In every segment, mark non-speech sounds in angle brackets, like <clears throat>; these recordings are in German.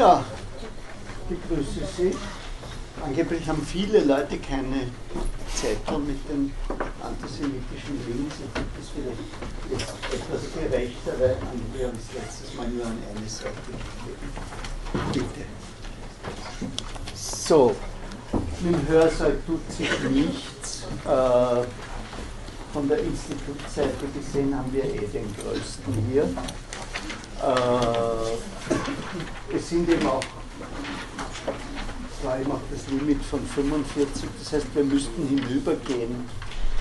Ja, begrüße Sie. Angeblich haben viele Leute keine Zettel mit den antisemitischen Links. Ich gibt es vielleicht etwas gerechter, weil wir haben es letztes Mal nur an eine Seite gegeben. Bitte. So, mit dem Hörsaal tut sich nichts. Äh, von der Institutseite gesehen haben wir eh den größten hier. Äh, es sind eben auch war eben auch das Limit von 45. Das heißt, wir müssten hinübergehen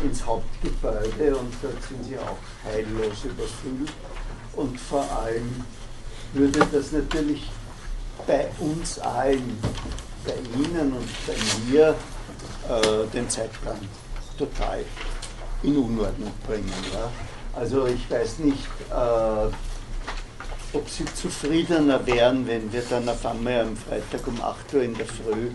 ins Hauptgebäude und dort sind sie auch heillos überfüllt. Und vor allem würde das natürlich bei uns allen, bei Ihnen und bei mir, äh, den Zeitplan total in Unordnung bringen. Ja? Also ich weiß nicht, äh, ob sie zufriedener wären, wenn wir dann auf einmal am Freitag um 8 Uhr in der Früh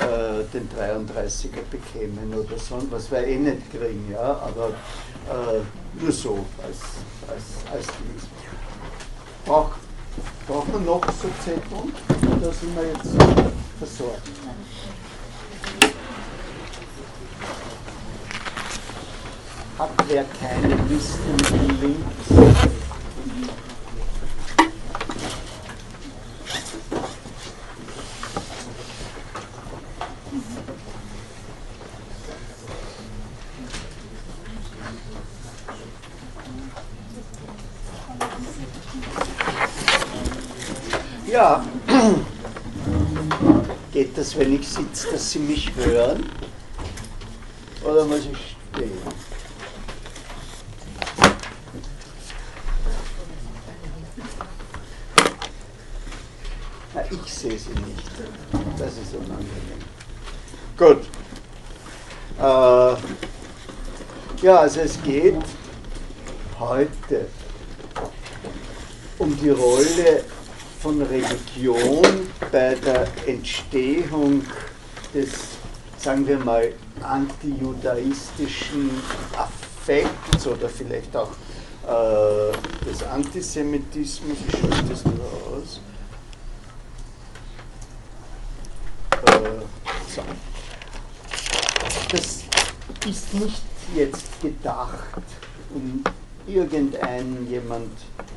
äh, den 33er bekämen oder so, was wir eh nicht kriegen, ja, aber äh, nur so als, als, als Dings. Brauch, brauchen wir noch so Zettel oder sind wir jetzt versorgt? Hat wer keine Liste mit Links? Ja, <clears throat> geht das, wenn ich sitze, dass Sie mich hören? Oder muss ich stehen? Na, ich sehe Sie nicht. Das ist unangenehm. Gut. Äh, ja, also es geht heute um die Rolle von Religion bei der Entstehung des, sagen wir mal, antijudaistischen Affekts oder vielleicht auch äh, des Antisemitismus, wie schaut das nur aus? Äh, so. Das ist nicht jetzt gedacht, um irgendeinen jemand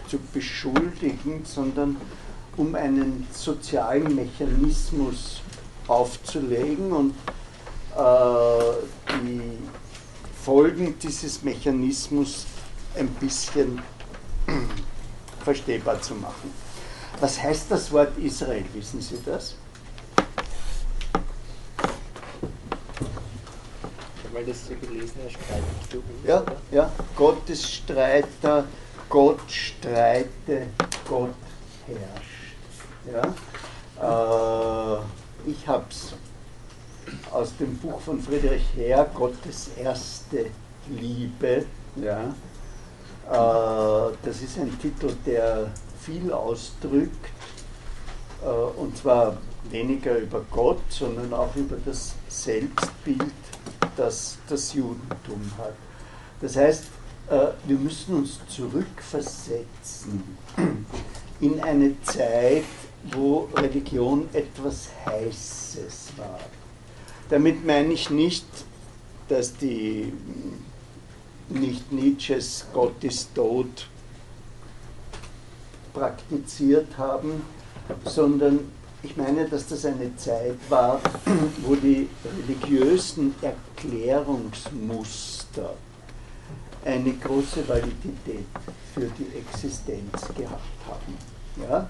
zu beschuldigen, sondern um einen sozialen Mechanismus aufzulegen und äh, die Folgen dieses Mechanismus ein bisschen <clears throat> verstehbar zu machen. Was heißt das Wort Israel? Wissen Sie das? Weil das so gelesen streitet uns, Ja, oder? ja. Gottesstreiter, Gott streite, Gott herrscht. Ja? Äh, ich habe es aus dem Buch von Friedrich Herr, Gottes erste Liebe. Ja? Äh, das ist ein Titel, der viel ausdrückt, äh, und zwar weniger über Gott, sondern auch über das Selbstbild, das das Judentum hat. Das heißt, äh, wir müssen uns zurückversetzen in eine Zeit, wo Religion etwas Heißes war. Damit meine ich nicht, dass die nicht Nietzsches Gott ist tot praktiziert haben, sondern ich meine, dass das eine Zeit war, <clears throat> wo die religiösen Erklärungsmuster eine große Validität für die Existenz gehabt haben. Ja?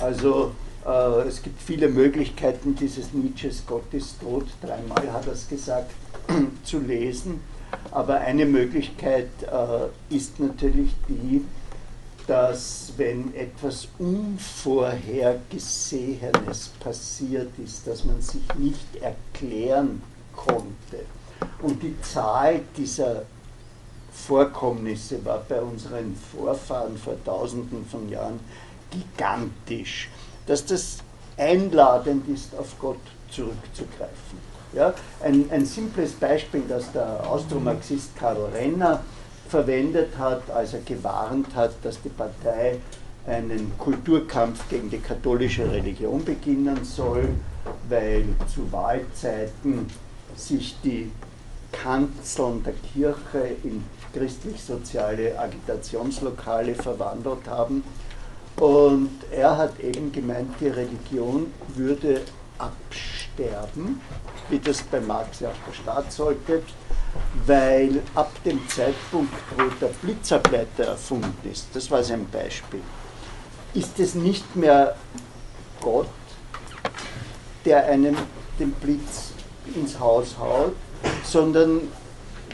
Also äh, es gibt viele Möglichkeiten, dieses Nietzsches Gott ist tot, dreimal hat er es gesagt, <clears throat> zu lesen. Aber eine Möglichkeit äh, ist natürlich die, dass wenn etwas Unvorhergesehenes passiert ist, das man sich nicht erklären konnte, und die Zahl dieser Vorkommnisse war bei unseren Vorfahren vor tausenden von Jahren gigantisch, dass das einladend ist, auf Gott zurückzugreifen. Ja, ein, ein simples Beispiel, das der Austromarxist Karl Renner verwendet hat, als er gewarnt hat, dass die Partei einen Kulturkampf gegen die katholische Religion beginnen soll, weil zu Wahlzeiten sich die Kanzeln der Kirche in christlich-soziale Agitationslokale verwandelt haben. Und er hat eben gemeint, die Religion würde absterben, wie das bei Marx ja auch der Staat sollte, weil ab dem Zeitpunkt, wo der Blitzableiter erfunden ist, das war sein Beispiel, ist es nicht mehr Gott, der einem den Blitz ins Haus haut, sondern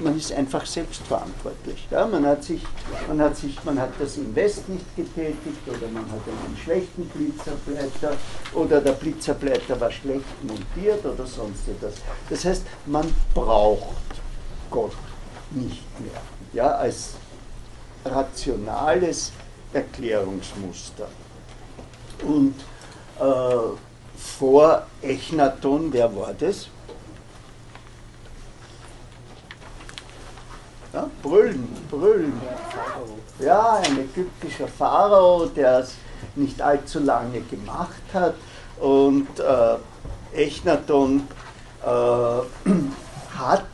man ist einfach selbstverantwortlich. Ja? Man, hat sich, man, hat sich, man hat das Invest nicht getätigt oder man hat einen schlechten Blitzableiter oder der Blitzableiter war schlecht montiert oder sonst etwas. Das heißt, man braucht Gott nicht mehr ja, als rationales Erklärungsmuster. Und äh, vor Echnaton, wer war das? Ja, brüllen, brüllen. Ja, ein ägyptischer Pharao, der es nicht allzu lange gemacht hat. Und äh, Echnaton äh, <clears throat> hat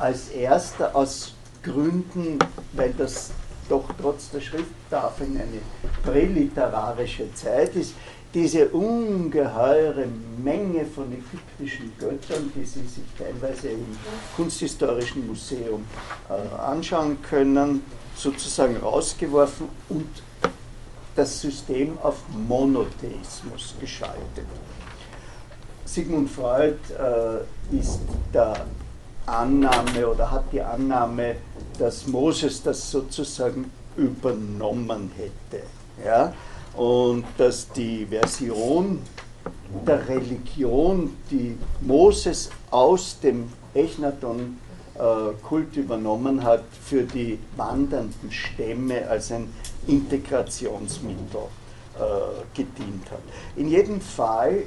als erster aus Gründen, weil das doch trotz der Schrifttafeln eine präliterarische Zeit ist, diese ungeheure Menge von ägyptischen Göttern, die Sie sich teilweise im Kunsthistorischen Museum äh, anschauen können, sozusagen rausgeworfen und das System auf Monotheismus geschaltet. Sigmund Freud äh, ist der Annahme oder hat die Annahme, dass Moses das sozusagen übernommen hätte. Ja? Und dass die Version der Religion, die Moses aus dem Echnaton-Kult übernommen hat, für die wandernden Stämme als ein Integrationsmittel äh, gedient hat. In jedem Fall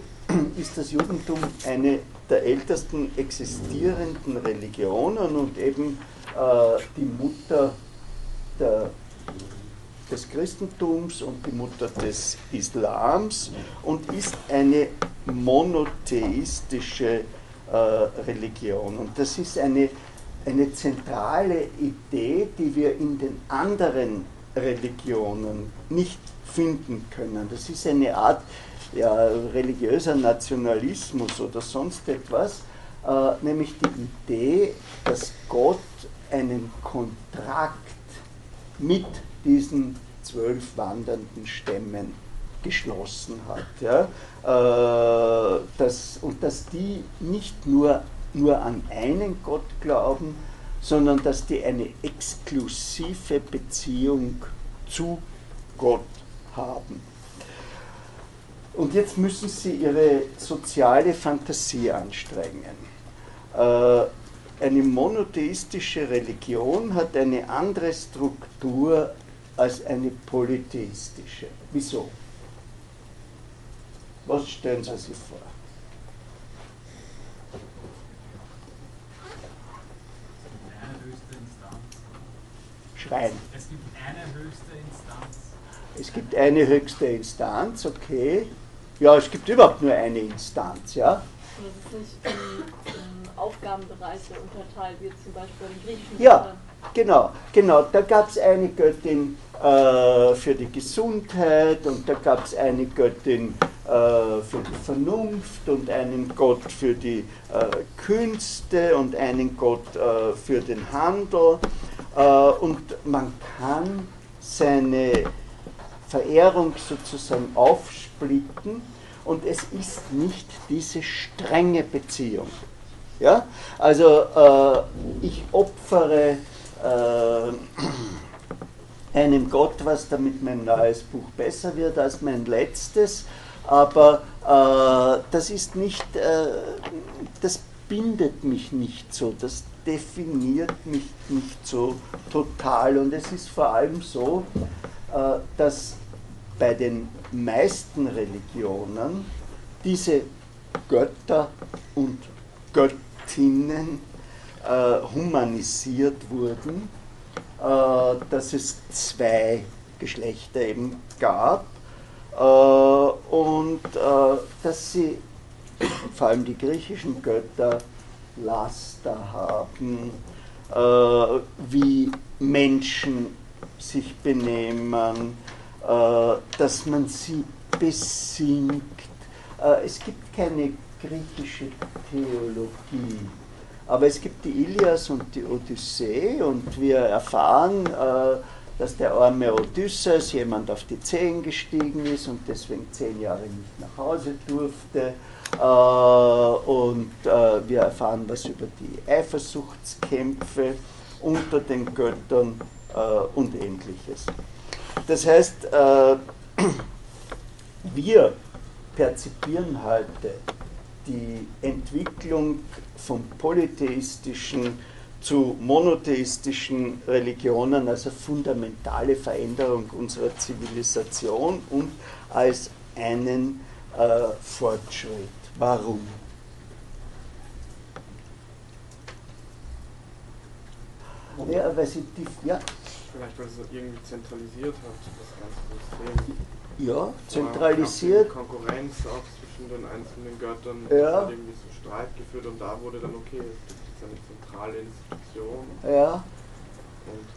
ist das Judentum eine der ältesten existierenden Religionen und eben äh, die Mutter der, des Christentums und die Mutter des Islams und ist eine monotheistische äh, Religion. Und das ist eine, eine zentrale Idee, die wir in den anderen Religionen nicht finden können. Das ist eine Art ja, religiöser Nationalismus oder sonst etwas, äh, nämlich die Idee, dass Gott einen Kontrakt mit diesen zwölf wandernden Stämmen geschlossen hat. Ja? Äh, dass, und dass die nicht nur, nur an einen Gott glauben, sondern dass die eine exklusive Beziehung zu Gott haben. Und jetzt müssen sie ihre soziale Fantasie anstrengen. Äh, eine monotheistische Religion hat eine andere Struktur als eine polytheistische. Wieso? Was stellen Sie sich vor? Schreien. Es gibt eine höchste Instanz. Es gibt eine höchste Instanz, okay. Ja, es gibt überhaupt nur eine Instanz, ja. Das ist nicht in, in Aufgabenbereiche unterteilt, wie zum Beispiel bei den griechischen Ja, genau, genau. Da gab es eine Göttin äh, für die Gesundheit und da gab es eine Göttin äh, für die Vernunft und einen Gott für die äh, Künste und einen Gott äh, für den Handel. Äh, und man kann seine Verehrung sozusagen aufsplitten und es ist nicht diese strenge Beziehung. Ja? Also äh, ich opfere äh, <clears throat> einem Gott was, damit mein neues Buch besser wird als mein letztes, aber äh, das ist nicht, äh, das bindet mich nicht so, das definiert mich nicht so total und es ist vor allem so, äh, dass bei den meisten Religionen diese Götter und Göttinnen äh, humanisiert wurden, äh, dass es zwei Geschlechter eben gab äh, und äh, dass sie vor allem die griechischen Götter Laster haben, äh, wie Menschen sich benehmen, dass man sie besingt. Äh, es gibt keine griechische Theologie, aber es gibt die Ilias und die Odyssee und wir erfahren, äh, dass der arme Odysseus jemand auf die Zehen gestiegen ist und deswegen zehn Jahre nicht nach Hause durfte. Äh, und äh, wir erfahren was über die Eifersuchtskämpfe unter den Göttern äh, und ähnliches. Das heißt, <clears throat> wir perzipieren heute die Entwicklung von polytheistischen zu monotheistischen Religionen als eine fundamentale Veränderung unserer Zivilisation und als einen äh, Fortschritt. Warum? Ja, weil sie die, ja. Vielleicht, weil es irgendwie zentralisiert hat, das ganze System. Ja, zentralisiert. Konkurrenz auch zwischen den einzelnen Göttern ja. hat irgendwie so Streit geführt und da wurde dann okay, eine zentrale Institution. Ja. Und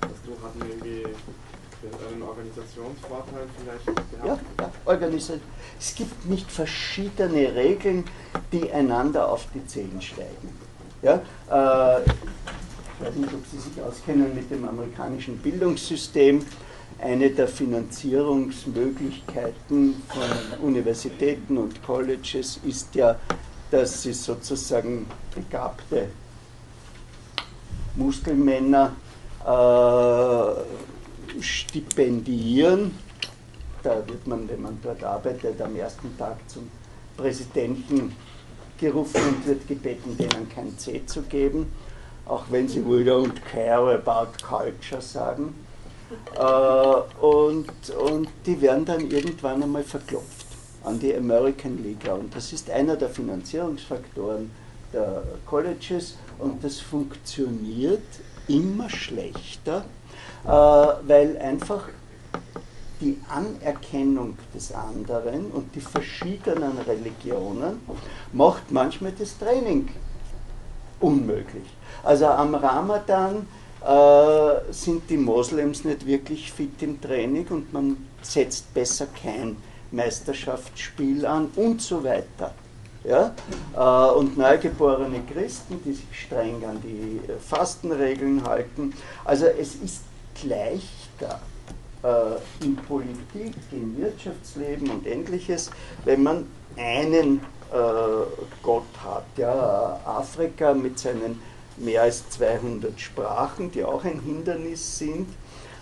das du hatten irgendwie einen Organisationsvorteil vielleicht gehabt? Ja, ja Organisation. Es gibt nicht verschiedene Regeln, die einander auf die Zehen steigen. Ja? Äh, ich weiß nicht, ob Sie sich auskennen mit dem amerikanischen Bildungssystem. Eine der Finanzierungsmöglichkeiten von Universitäten und Colleges ist ja dass sie sozusagen begabte Muskelmänner äh, stipendieren. Da wird man, wenn man dort arbeitet, am ersten Tag zum Präsidenten gerufen und wird gebeten, denen kein C zu geben, auch wenn sie we don't care about culture sagen. Äh, und, und die werden dann irgendwann einmal verklopft an die American League. Und das ist einer der Finanzierungsfaktoren der Colleges und das funktioniert immer schlechter, äh, weil einfach die Anerkennung des anderen und die verschiedenen Religionen macht manchmal das Training unmöglich. Also am Ramadan äh, sind die Moslems nicht wirklich fit im Training und man setzt besser kein Meisterschaftsspiel an und so weiter. Ja? Äh, und neugeborene Christen, die sich streng an die Fastenregeln halten. Also es ist leichter äh, in Politik, im Wirtschaftsleben und ähnliches, wenn man einen äh, Gott hat. Ja? Afrika mit seinen mehr als 200 Sprachen, die auch ein Hindernis sind,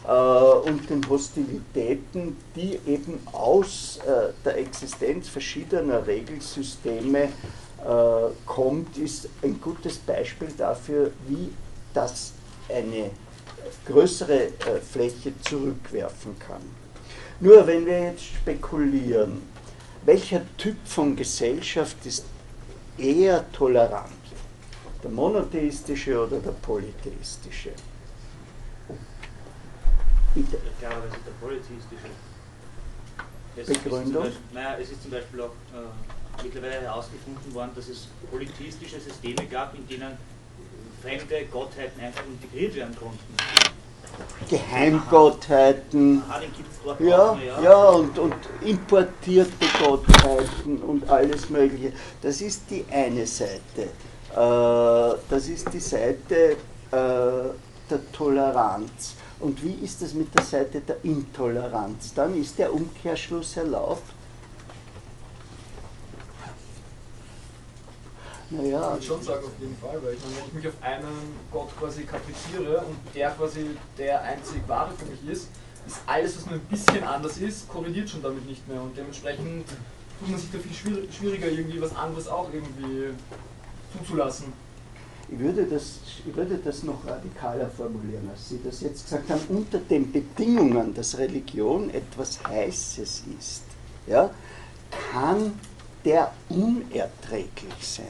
äh, und den Hostilitäten, die eben aus äh, der Existenz verschiedener Regelsysteme äh, kommt, ist ein gutes Beispiel dafür, wie das eine größere Fläche zurückwerfen kann. Nur wenn wir jetzt spekulieren, welcher Typ von Gesellschaft ist eher tolerant, der monotheistische oder der polytheistische? Bitte. Ich glaube, das ist der polytheistische. Es Begründung? Ist Beispiel, naja, es ist zum Beispiel auch äh, mittlerweile herausgefunden worden, dass es polytheistische Systeme gab, in denen fremde Gottheiten einfach integriert werden konnten. Geheimgottheiten. Aha, dort ja, auch, ja. ja und, und importierte Gottheiten und alles Mögliche. Das ist die eine Seite. Äh, das ist die Seite äh, der Toleranz. Und wie ist es mit der Seite der Intoleranz? Dann ist der Umkehrschluss erlaubt. Naja. Ich würde schon sagen, auf jeden Fall, weil ich wenn ich mich auf einen Gott quasi kapriziere und der quasi der einzig wahre für mich ist, ist alles, was nur ein bisschen anders ist, korreliert schon damit nicht mehr und dementsprechend tut man sich da viel schwieriger, irgendwie was anderes auch irgendwie zuzulassen. Ich würde, das, ich würde das noch radikaler formulieren, als Sie das jetzt gesagt haben, unter den Bedingungen, dass Religion etwas Heißes ist, ja, kann der unerträglich sein,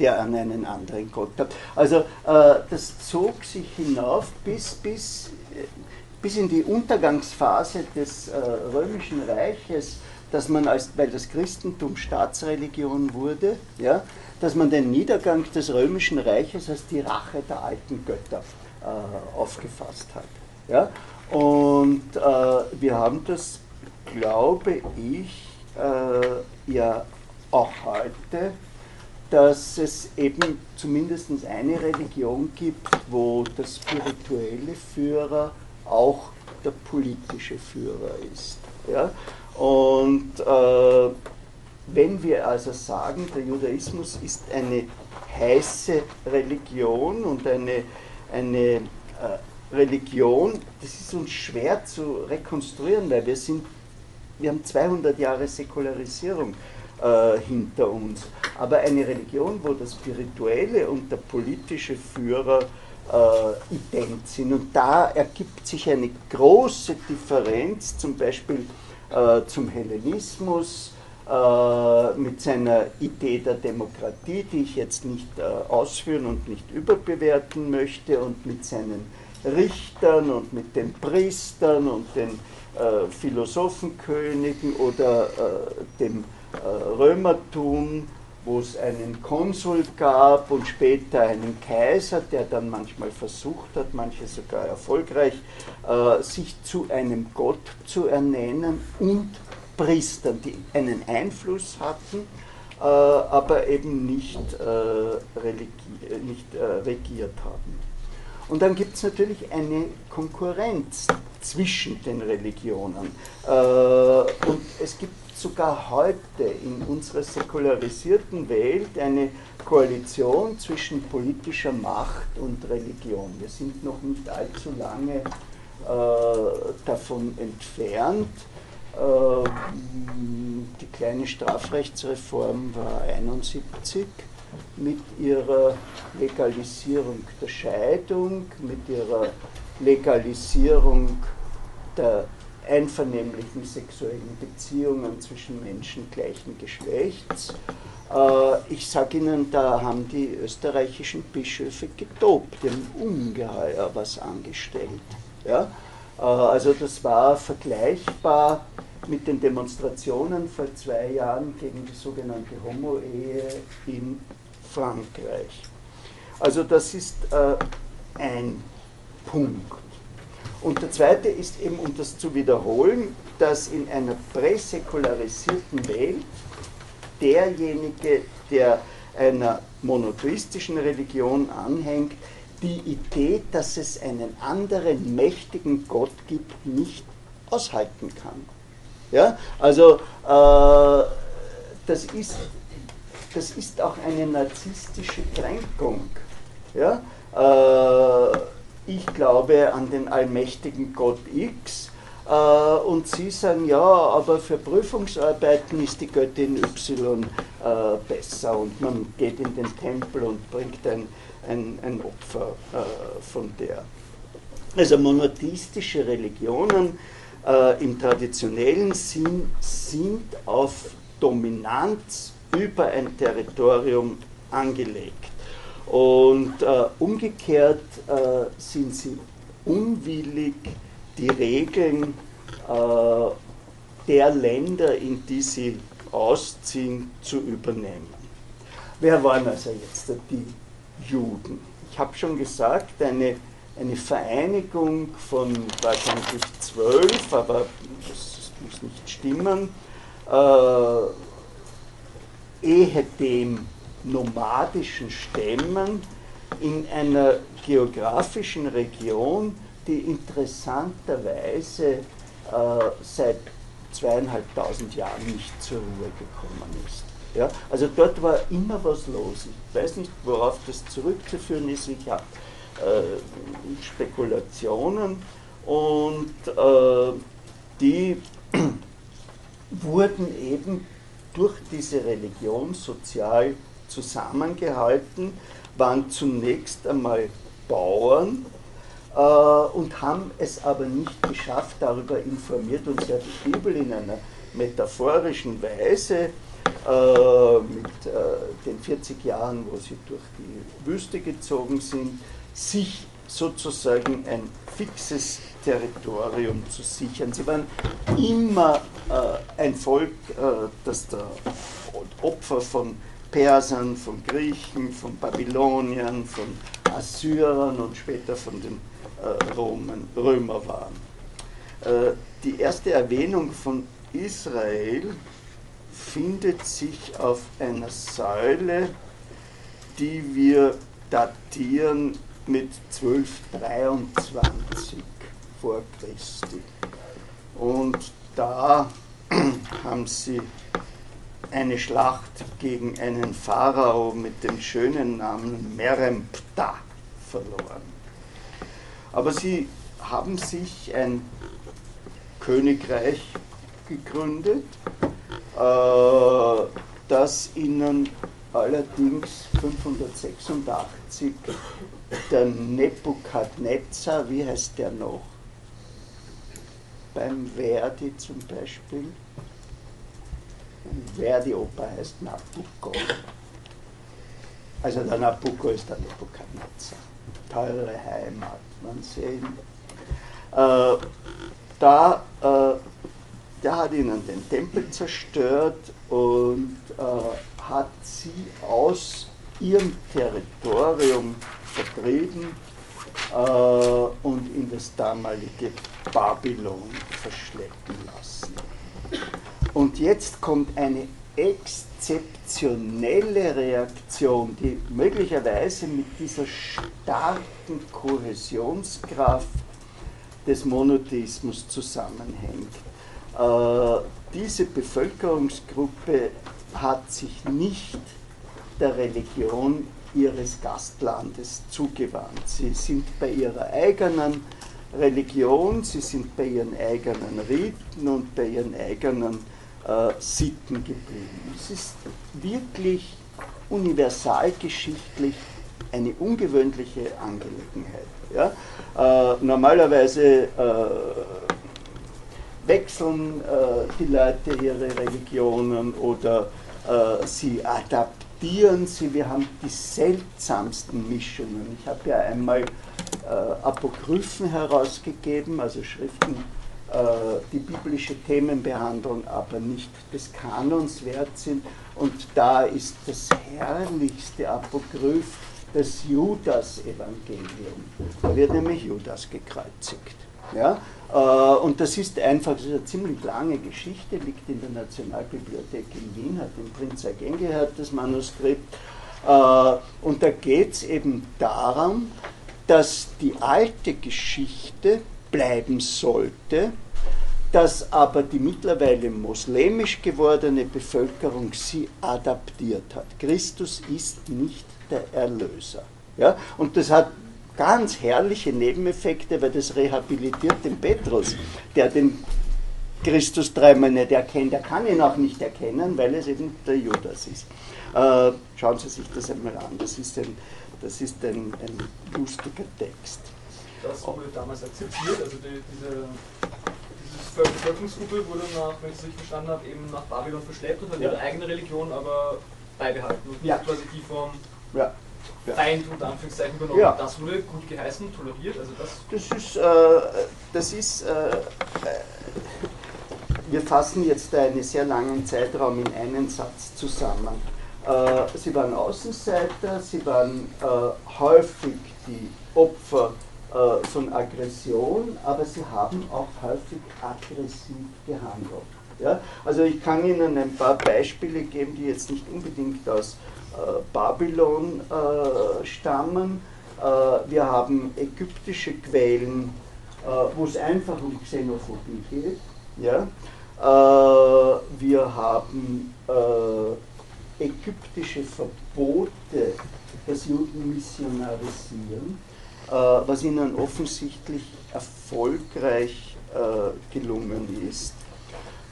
der an einen anderen Gott hat. Also äh, das zog sich hinauf bis, bis äh, bis in die Untergangsphase des äh, Römischen Reiches, dass man als, weil das Christentum Staatsreligion wurde, ja, dass man den Niedergang des Römischen Reiches als die Rache der alten Götter äh, aufgefasst hat. Ja? Und äh, wir haben das, glaube ich, äh, ja auch heute, dass es eben zumindest eine Religion gibt, wo der spirituelle Führer auch der politische Führer ist. Ja? Und äh, wenn wir also sagen, der Judaismus ist eine heiße Religion und eine, eine äh, Religion, das ist uns schwer zu rekonstruieren, weil wir sind, wir haben 200 Jahre Säkularisierung äh, hinter uns. Aber eine Religion, wo der spirituelle und der politische Führer äh, ident sind. Und da ergibt sich eine große Differenz, zum Beispiel äh, zum Hellenismus, äh, mit seiner Idee der Demokratie, die ich jetzt nicht äh, ausführen und nicht überbewerten möchte, und mit seinen Richtern und mit den Priestern und den äh, Philosophenkönigen oder äh, dem Römertum, wo es einen Konsul gab und später einen Kaiser, der dann manchmal versucht hat, manche sogar erfolgreich, äh, sich zu einem Gott zu ernennen und Priestern, die einen Einfluss hatten, äh, aber eben nicht, nicht regiert haben. Und dann gibt es natürlich eine Konkurrenz zwischen den Religionen. Und es gibt sogar heute in unserer säkularisierten Welt eine Koalition zwischen politischer Macht und Religion. Wir sind noch nicht allzu lange äh, davon entfernt. Äh, die kleine Strafrechtsreform war 71 mit ihrer Legalisierung der Scheidung, mit ihrer Legalisierung der einvernehmlichen sexuellen Beziehungen zwischen Menschen gleichen Geschlechts. Äh, ich sage Ihnen, da haben die österreichischen Bischöfe getobt, die ungeheuer was angestellt. Ja? Äh, also das war vergleichbar mit den Demonstrationen vor zwei Jahren gegen die sogenannte Homo-Ehe in Frankreich. Also das ist äh, ein Punkt. Und der zweite ist eben, um das zu wiederholen, dass in einer präsäkularisierten Welt derjenige, der einer monotheistischen Religion anhängt, die Idee, dass es einen anderen mächtigen Gott gibt, nicht aushalten kann. Ja? Also äh, das, ist, das ist auch eine narzisstische Kränkung. Ja? Äh, ich glaube an den allmächtigen Gott X. Äh, und Sie sagen, ja, aber für Prüfungsarbeiten ist die Göttin Y äh, besser und man geht in den Tempel und bringt ein, ein, ein Opfer äh, von der. Also monotheistische Religionen im traditionellen Sinn sind auf Dominanz über ein Territorium angelegt. Und äh, umgekehrt äh, sind sie unwillig, die Regeln äh, der Länder, in die sie ausziehen, zu übernehmen. Wer waren also jetzt die Juden? Ich habe schon gesagt, eine, eine Vereinigung von wahrscheinlich zwölf, aber das muss nicht stimmen, äh, ehedem nomadischen Stämmen in einer geografischen Region, die interessanterweise äh, seit zweieinhalbtausend Jahren nicht zur Ruhe gekommen ist. Ja, also dort war immer was los. Ich weiß nicht, worauf das zurückzuführen ist. Ich habe äh, Spekulationen und äh, die <clears throat> wurden eben durch diese Religion sozial zusammengehalten, waren zunächst einmal Bauern äh, und haben es aber nicht geschafft, darüber informiert uns ja die Bibel in einer metaphorischen Weise äh, mit äh, den 40 Jahren, wo sie durch die Wüste gezogen sind, sich sozusagen ein fixes Territorium zu sichern. Sie waren immer äh, ein Volk, äh, das der Opfer von Persern, von Griechen, von Babyloniern, von Assyrern und später von den äh, Romen, Römer waren. Äh, die erste Erwähnung von Israel findet sich auf einer Säule, die wir datieren mit 1223 vor Christi. Und da <clears throat> haben sie eine Schlacht gegen einen Pharao mit dem schönen Namen Merempta verloren. Aber sie haben sich ein Königreich gegründet, äh, das ihnen allerdings 586 der Nebukadnezar, wie heißt der noch? Beim Verdi zum Beispiel. Verdi-Oper heißt Nabucco. Also der Nabucco ist der Nebukadnezar. Teure Heimat, man sehen. Äh, da, äh, der hat ihnen den Tempel zerstört und äh, hat sie aus ihrem Territorium vertrieben äh, und in das damalige Babylon verschleppen lassen. Und jetzt kommt eine exzeptionelle Reaktion, die möglicherweise mit dieser starken Kohäsionskraft des Monotheismus zusammenhängt. Äh, diese Bevölkerungsgruppe hat sich nicht der Religion ihres Gastlandes zugewandt. Sie sind bei ihrer eigenen Religion, sie sind bei ihren eigenen Riten und bei ihren eigenen äh, Sitten geblieben. Es ist wirklich universalgeschichtlich eine ungewöhnliche Angelegenheit. Ja? Äh, normalerweise äh, wechseln äh, die Leute ihre Religionen oder äh, sie adaptieren sie. Wir haben die seltsamsten Mischungen. Ich habe ja einmal äh, Apokryphen herausgegeben, also Schriften, die biblische Themen behandeln, aber nicht des Kanons wert sind. Und da ist das herrlichste Apokryph das Judas-Evangelium. Da wird nämlich Judas gekreuzigt. Ja? Äh, und das ist einfach, das ist eine ziemlich lange Geschichte, liegt in der Nationalbibliothek in Wien, hat den Prinz Eugen gehört, das Manuskript. Äh, und da geht es eben darum, dass die alte Geschichte bleiben sollte, dass aber die mittlerweile moslemisch gewordene Bevölkerung sie adaptiert hat. Christus ist nicht der Erlöser. Ja? Und das hat ganz herrliche Nebeneffekte, weil das rehabilitiert den Petrus, der den Christus dreimal nicht erkennt. Er kann ihn auch nicht erkennen, weil es eben der Judas ist. Äh, schauen Sie sich das einmal an. Das ist ein, das ist ein, ein lustiger Text. Das wurde damals akzeptiert, also die, diese, diese Bevölkerungsgruppe wurde nach, wenn ich es richtig verstanden habe, eben nach Babylon verschleppt und hat ja. ihre eigene Religion aber beibehalten und ja. quasi die vom ja. Feind unter Anführungszeichen übernommen. Ja. Das wurde gut geheißen, toleriert. Also das, das ist, äh, das ist äh, äh, wir fassen jetzt einen sehr langen Zeitraum in einen Satz zusammen. Äh, sie waren Außenseiter, sie waren äh, häufig die Opfer äh, von Aggression, aber sie haben auch häufig aggressiv gehandelt. Ja? Also ich kann Ihnen ein paar Beispiele geben, die jetzt nicht unbedingt aus äh, Babylon äh, stammen. Äh, wir haben ägyptische Quellen, wo es einfach um Xenophobie geht. Ja? wir haben ägyptische Verbote, das Juden missionarisieren, was ihnen offensichtlich erfolgreich gelungen ist.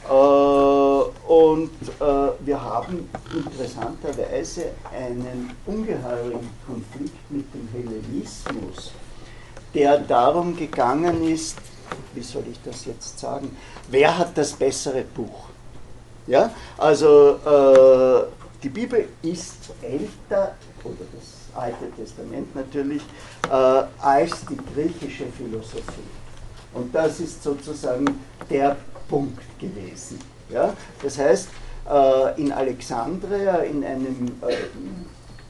Äh, und äh, wir haben interessanterweise einen ungeheuren Konflikt mit dem Hellenismus, der darum gegangen ist, wie soll ich das jetzt sagen, wer hat das bessere Buch? Ja, also äh, die Bibel ist älter, oder das Alte Testament natürlich, äh, als die griechische Philosophie. Und das ist sozusagen der Punkt gewesen. Ja? Das heißt, äh, in Alexandria, in einem, äh,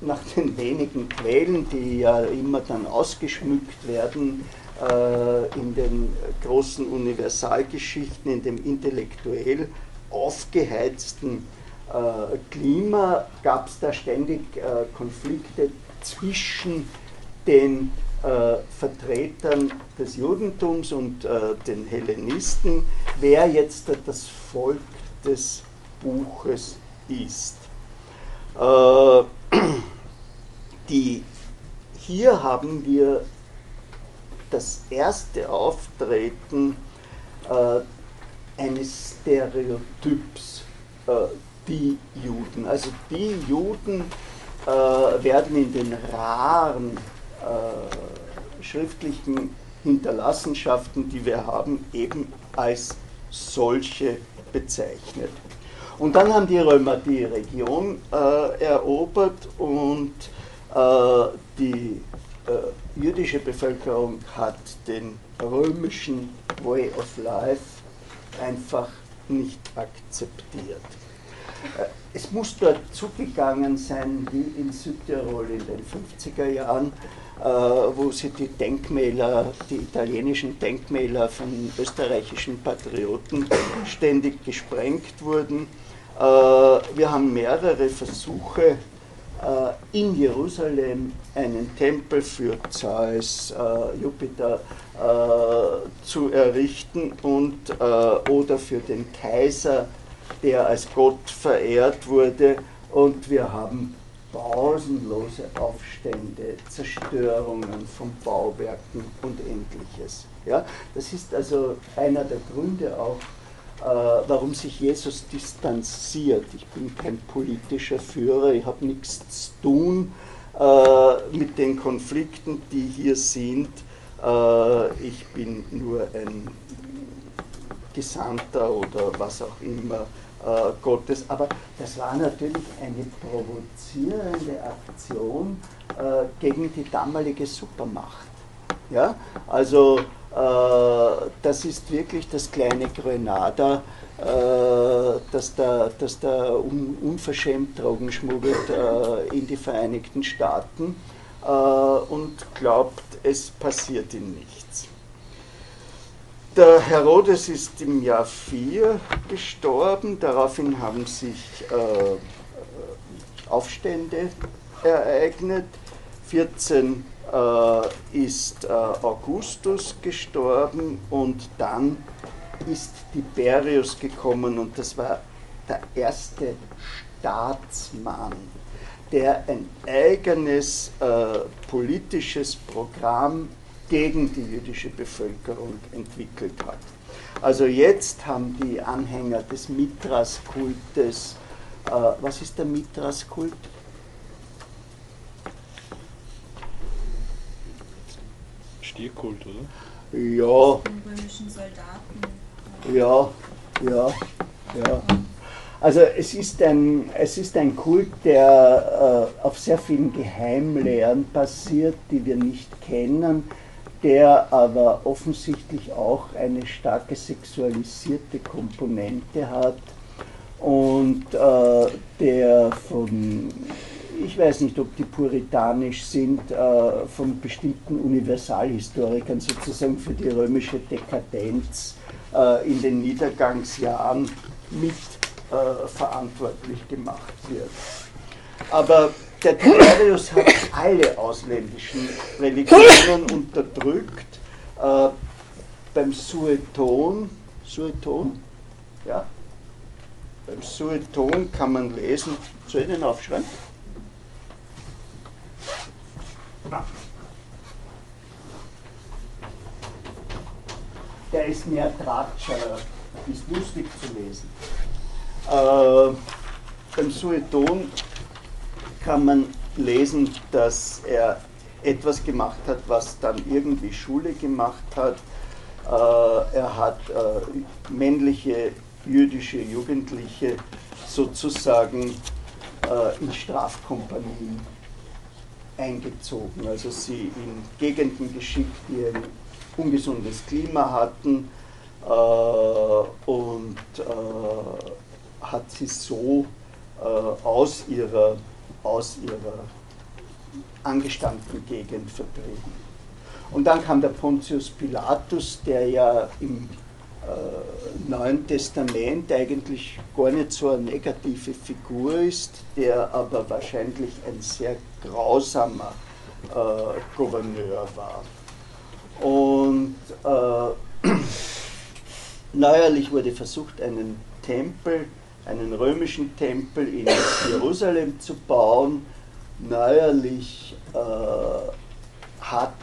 nach den wenigen Quellen, die ja immer dann ausgeschmückt werden, äh, in den großen Universalgeschichten, in dem intellektuell aufgeheizten Klima, gab es da ständig Konflikte zwischen den Vertretern des Judentums und den Hellenisten, wer jetzt das Volk des Buches ist. Äh, die, hier haben wir das erste Auftreten äh, eines Stereotyps, äh, die Juden. Also die Juden äh, werden in den raren äh, schriftlichen Hinterlassenschaften, die wir haben, eben als solche bezeichnet. Und dann haben die Römer die Region äh, erobert und äh, die äh, jüdische Bevölkerung hat den römischen Way of Life einfach nicht akzeptiert. Es muss dort zugegangen sein wie in Südtirol in den 50er Jahren, äh, wo sie die Denkmäler, die italienischen Denkmäler von österreichischen Patrioten ständig gesprengt wurden. Äh, wir haben mehrere Versuche äh, in Jerusalem einen Tempel für Zeus, Jupiter zu errichten und oder für den Kaiser, der als Gott verehrt wurde. Und wir haben pausenlose Aufstände, Zerstörungen von Bauwerken und ähnliches. Ja, das ist also einer der Gründe auch, äh, warum sich Jesus distanziert. Ich bin kein politischer Führer, ich habe nichts zu tun äh, mit den Konflikten, die hier sind. Äh, ich bin nur ein Gesandter oder was auch immer Gottes. Aber das war natürlich eine provozierende Aktion gegen die damalige Supermacht. Ja? Also äh, das ist wirklich das kleine Grenada, äh, das da, das da unverschämt Drogen schmuggelt äh, in die Vereinigten Staaten und glaubt, es passiert ihm nichts. Der Herodes ist im Jahr 4 gestorben, daraufhin haben sich Aufstände ereignet. 14 äh, ist äh, Augustus gestorben und dann ist Tiberius gekommen und das war der erste Staatsmann, der ein eigenes äh, politisches Programm gegen die jüdische Bevölkerung entwickelt hat. Also jetzt haben die Anhänger des Mithras-Kultes, äh, was ist der Mithras-Kult? Stierkult, oder? Ja. römischen Soldaten. Ja, ja, ja. Also es ist ein, es ist ein Kult, der äh, auf sehr vielen Geheimlehren basiert, die wir nicht kennen, der aber offensichtlich auch eine starke sexualisierte Komponente hat und äh, der von ich weiß nicht, ob die puritanisch sind, äh, von bestimmten Universalhistorikern sozusagen für die römische Dekadenz äh, in den Niedergangsjahren mit äh, verantwortlich gemacht wird. Aber der Tiberius hat alle ausländischen Religionen unterdrückt. Äh, beim Sueton, Sueton, ja, beim Sueton kann man lesen, soll ich den aufschreiben? Der ist mehr Tratsch, ist lustig zu lesen. Äh, beim Sueton kann man lesen, dass er etwas gemacht hat, was dann irgendwie Schule gemacht hat. Äh, er hat äh, männliche jüdische Jugendliche sozusagen äh, in Strafkompanien eingezogen, also sie in Gegenden geschickt, die ein ungesundes Klima hatten und hat sie so aus, ihrer, aus ihrer angestammten Gegend vertrieben. Und dann kam der Pontius Pilatus, der ja im äh, Neuen Testament eigentlich gar nicht so eine negative Figur ist, der aber wahrscheinlich ein sehr grausamer äh, Gouverneur war. Und äh, <clears throat> neuerlich wurde versucht, einen Tempel, einen römischen Tempel in Jerusalem zu bauen. Neuerlich äh, hat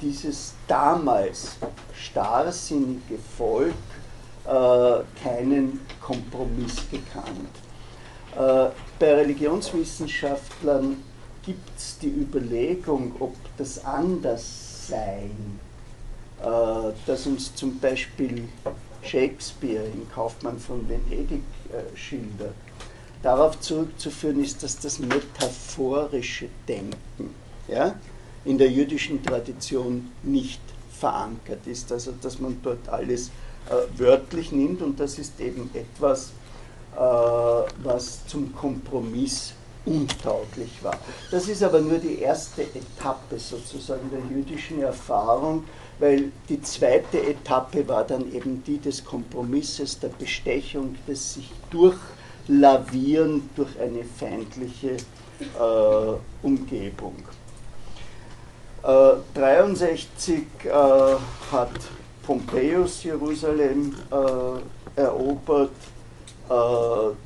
dieses damals starrsinnige Volk äh, keinen Kompromiss gekannt. Äh, bei Religionswissenschaftlern gibt es die Überlegung, ob das Anderssein, äh, das uns zum Beispiel Shakespeare im Kaufmann von Venedig schildert, darauf zurückzuführen ist, dass das metaphorische Denken, ja, in der jüdischen Tradition nicht verankert ist. Also dass man dort alles äh, wörtlich nimmt und das ist eben etwas, äh, was zum Kompromiss untauglich war. Das ist aber nur die erste Etappe sozusagen der jüdischen Erfahrung, weil die zweite Etappe war dann eben die des Kompromisses, der Bestechung, des sich durchlavieren durch eine feindliche äh, Umgebung. 63 äh, äh, hat Pompeius Jerusalem äh, erobert. Äh,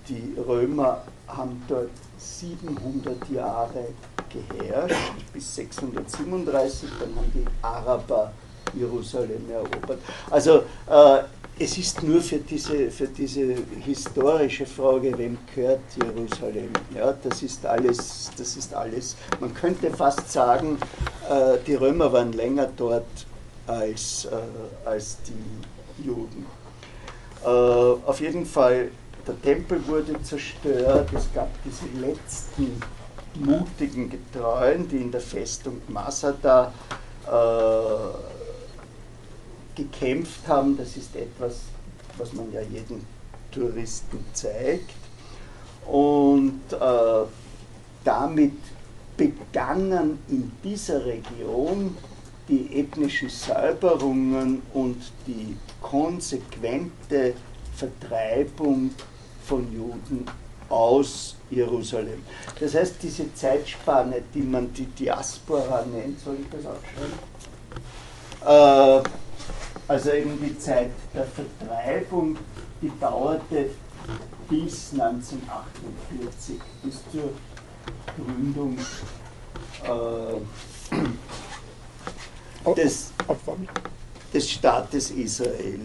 die Römer haben dort 700 Jahre geherrscht, bis 637, dann haben die Araber Jerusalem erobert. Also äh, es ist nur für diese, für diese historische Frage, wem gehört Jerusalem? Ja, das ist alles, das ist alles. Man könnte fast sagen, äh, die Römer waren länger dort als, äh, als die Juden. Äh, auf jeden Fall, der Tempel wurde zerstört, es gab diese letzten mutigen Getreuen, die in der Festung Masada äh, gekämpft haben. Das ist etwas, was man ja jedem Touristen zeigt. Und äh, damit begannen in dieser Region die ethnischen Säuberungen und die konsequente Vertreibung von Juden aus Jerusalem. Das heißt, diese Zeitspanne, die man die Diaspora nennt, soll ich das aufschreiben? Äh, also eben die Zeit der Vertreibung, die dauerte bis 1948, bis zur Gründung äh, des, des Staates Israel.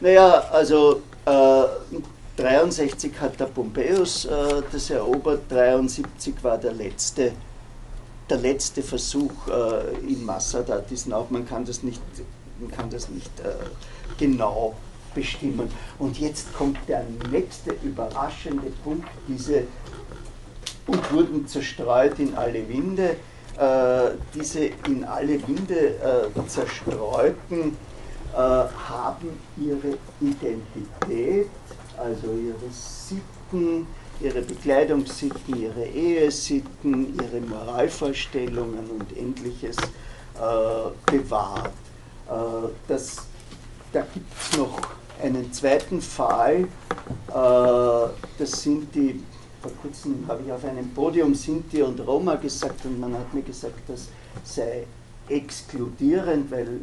Naja, also äh, 63 hat der Pompeius äh, das erobert, 73 war der letzte, der letzte Versuch äh, in Masada, diesen auch, man kann das nicht man kann das nicht äh, genau bestimmen. Und jetzt kommt der nächste überraschende Punkt, diese und wurden zerstreut in alle Winde. Äh, diese in alle Winde äh, zerstreuten äh, haben ihre Identität, also ihre Sitten, ihre Bekleidungssitten, ihre Ehesitten, ihre Moralvorstellungen und ähnliches äh, bewahrt. Äh, das, da gibt es noch einen zweiten Fall, äh, das sind die, vor kurzem habe ich auf einem Podium Sinti und Roma gesagt und man hat mir gesagt, das sei exkludierend, weil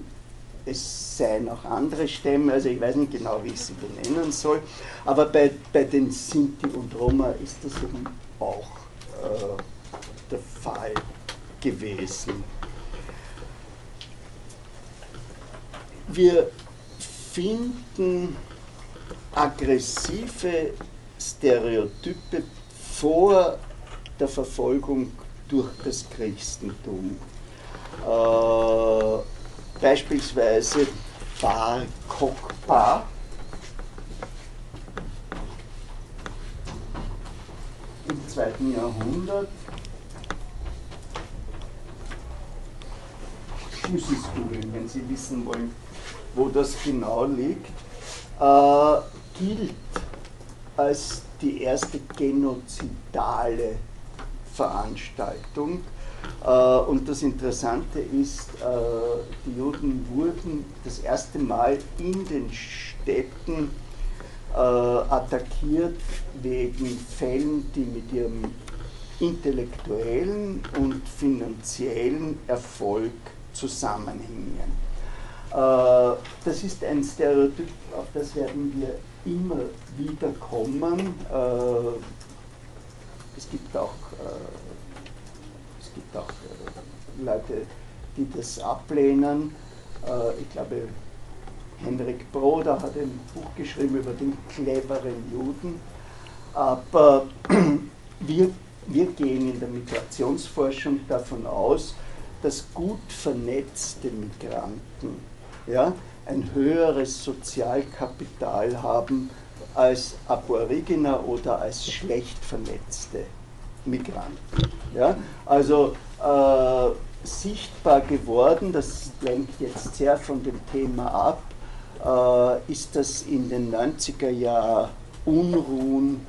es seien auch andere Stämme, also ich weiß nicht genau, wie ich sie benennen soll, aber bei, bei den Sinti und Roma ist das eben auch äh, der Fall gewesen. Wir finden aggressive Stereotype vor der Verfolgung durch das Christentum. Äh, beispielsweise Bar Kokhba. Im zweiten Jahrhundert. Müssen googeln, wenn Sie wissen wollen, wo das genau liegt, äh, gilt als die erste genozidale Veranstaltung. Äh, und das Interessante ist, äh, die Juden wurden das erste Mal in den Städten äh, attackiert wegen Fällen, die mit ihrem intellektuellen und finanziellen Erfolg zusammenhängen. Das ist ein Stereotyp, auf das werden wir immer wieder kommen. Es gibt auch, es gibt auch Leute, die das ablehnen. Ich glaube, Henrik Broder hat ein Buch geschrieben über den cleveren Juden. Aber <clears throat> wir, wir gehen in der Migrationsforschung davon aus, dass gut vernetzte Migranten ja, ein höheres Sozialkapital haben als Aboriginer oder als schlecht vernetzte Migranten. Ja? Also äh, sichtbar geworden, das lenkt jetzt sehr von dem Thema ab, äh, ist das in den 90er Jahren Unruhen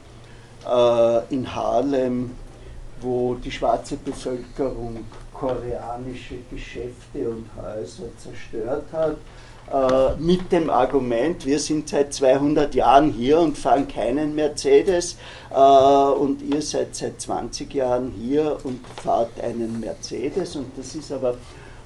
äh, in Harlem, wo die schwarze Bevölkerung koreanische Geschäfte und Häuser zerstört hat, äh, mit dem Argument, wir sind seit 200 Jahren hier und fahren keinen Mercedes äh, und ihr seid seit 20 Jahren hier und fahrt einen Mercedes und das ist aber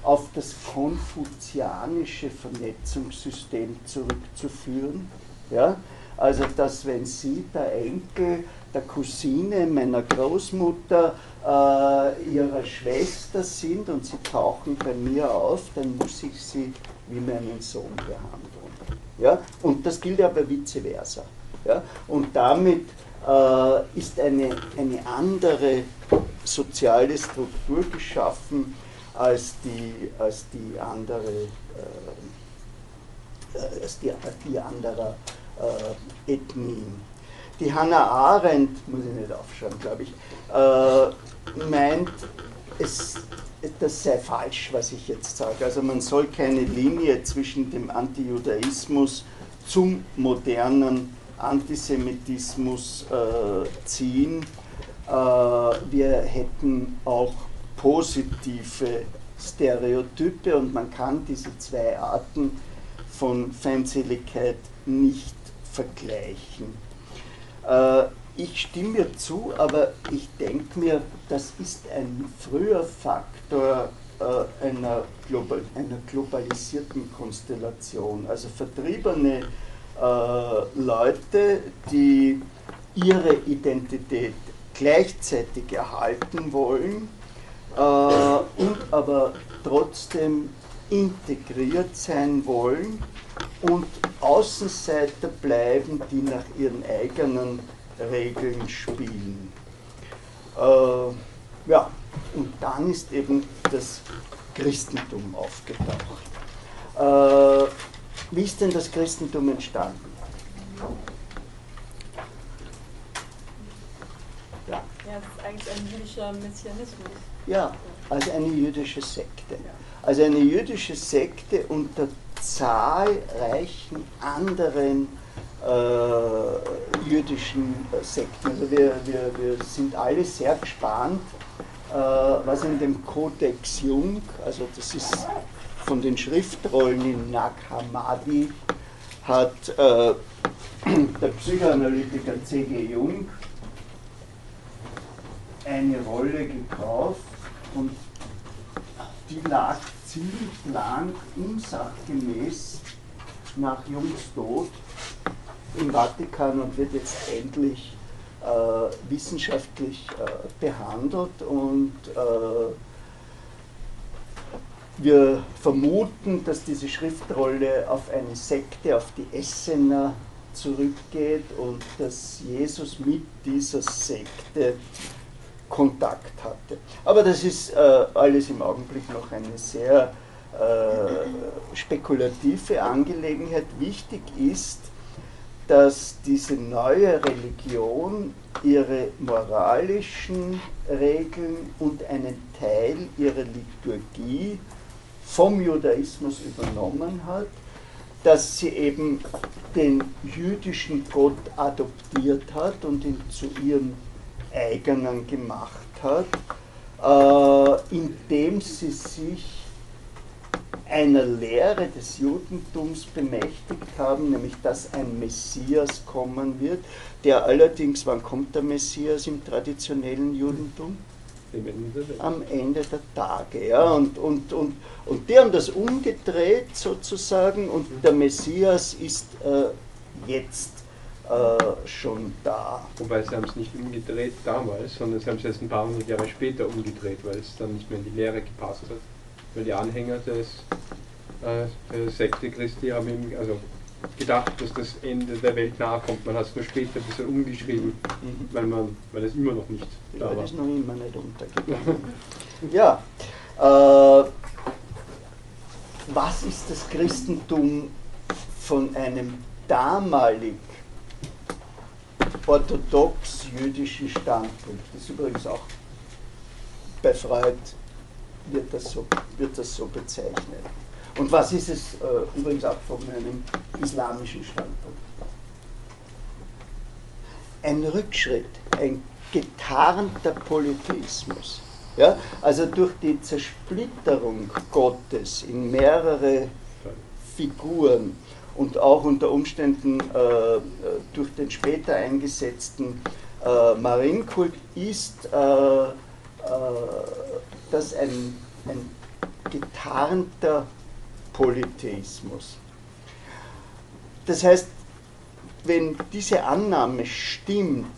auf das konfuzianische Vernetzungssystem zurückzuführen. Ja? Also, dass wenn Sie, der Enkel der Cousine meiner Großmutter, äh, ihrer Schwester sind und sie tauchen bei mir auf, dann muss ich sie wie meinen Sohn behandeln. Ja? Und das gilt aber vice versa. Ja? Und damit äh, ist eine, eine andere soziale Struktur geschaffen, als die, als die andere, äh, als die, die anderer äh, Ethnien. Die Hannah Arendt, muss ich nicht aufschreiben, glaube ich, äh, meint, es, das sei falsch, was ich jetzt sage. Also man soll keine Linie zwischen dem Antijudaismus zum modernen Antisemitismus äh, ziehen. Äh, wir hätten auch positive Stereotype und man kann diese zwei Arten von Feindseligkeit nicht vergleichen. Äh, ich stimme mir zu, aber ich denke mir, das ist ein früher Faktor äh, einer, global, einer globalisierten Konstellation. Also vertriebene äh, Leute, die ihre Identität gleichzeitig erhalten wollen äh, und aber trotzdem integriert sein wollen und Außenseiter bleiben, die nach ihren eigenen Regeln spielen. Äh, ja, und dann ist eben das Christentum aufgetaucht. Äh, wie ist denn das Christentum entstanden? Es ist eigentlich ein jüdischer Messianismus. Ja, also eine jüdische Sekte. Also eine jüdische Sekte unter zahlreichen anderen äh, jüdischen Sekten. Also wir, wir, wir sind alle sehr gespannt, äh, was in dem Codex Jung, also das ist von den Schriftrollen in Nag Hammadi, hat äh, der Psychoanalytiker C.G. Jung eine Rolle gekauft und die lag ziemlich lang unsachgemäß nach Jungs Tod im Vatikan und wird jetzt endlich äh, wissenschaftlich äh, behandelt und äh, wir vermuten, dass diese Schriftrolle auf eine Sekte, auf die Essener zurückgeht und dass Jesus mit dieser Sekte Kontakt hatte. Aber das ist äh, alles im Augenblick noch eine sehr äh, spekulative Angelegenheit. Wichtig ist, dass diese neue Religion ihre moralischen Regeln und einen Teil ihrer Liturgie vom Judaismus übernommen hat, dass sie eben den jüdischen Gott adoptiert hat und ihn zu ihrem eigenen gemacht hat, äh, indem sie sich einer Lehre des Judentums bemächtigt haben, nämlich dass ein Messias kommen wird, der allerdings, wann kommt der Messias im traditionellen Judentum? Am Ende der Tage. Ja? Und, und, und, und die haben das umgedreht sozusagen und der Messias ist äh, jetzt äh, schon da. Wobei sie haben es nicht umgedreht damals, sondern sie haben es erst ein paar hundert Jahre später umgedreht, weil es dann nicht mehr in die Lehre gepasst hat. Weil die Anhänger des, äh, der Sekte Christi haben ihm also gedacht, dass das Ende der Welt nahe kommt. Man hat es nur später ein bisschen umgeschrieben, mhm. weil, man, weil es immer noch nicht da war. Das ist noch immer nicht untergegangen. ja. Äh, was ist das Christentum von einem damalig orthodox-jüdischen Standpunkt. Das ist übrigens auch bei Freud wird das so, wird das so bezeichnet. Und was ist es äh, übrigens auch von einem islamischen Standpunkt? Ein Rückschritt, ein getarnter Polytheismus. Ja? Also durch die Zersplitterung Gottes in mehrere Figuren und auch unter Umständen äh, durch den später eingesetzten äh, Marienkult ist äh, äh, das ein, ein getarnter Polytheismus. Das heißt, wenn diese Annahme stimmt,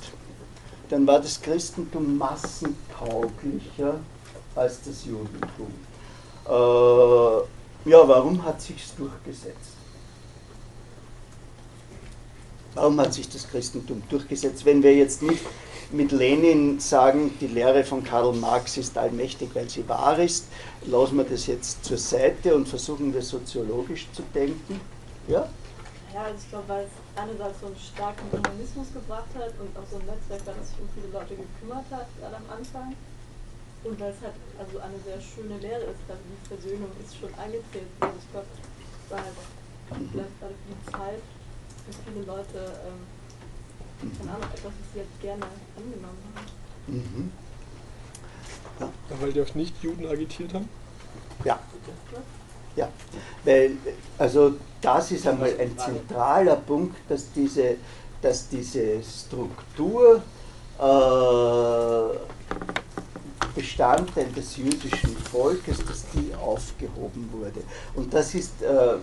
dann war das Christentum massentauglicher als das Judentum. Äh, ja, warum hat sich durchgesetzt? Warum hat sich das Christentum durchgesetzt? Wenn wir jetzt nicht mit Lenin sagen, die Lehre von Karl Marx ist allmächtig, weil sie wahr ist, lassen wir das jetzt zur Seite und versuchen wir soziologisch zu denken. Ja? Ja, also ich glaube, weil es einerseits so einen starken Humanismus gebracht hat und auch so ein Netzwerk, das sich um viele Leute gekümmert hat, gerade am Anfang. Und weil es halt also eine sehr schöne Lehre ist, gerade die Versöhnung ist schon eingezählt. Also ich glaube, es war halt vielleicht gerade für die Zeit für viele Leute, ähm, keine Ahnung, etwas, was sie jetzt gerne angenommen haben. Mhm. Ja. Weil die auch nicht Juden agitiert haben? Ja. Ja, weil, also das ist einmal ein zentraler Punkt, dass diese, dass diese Struktur äh, Bestandteil des jüdischen Volkes, dass die aufgehoben wurde. Und das ist äh,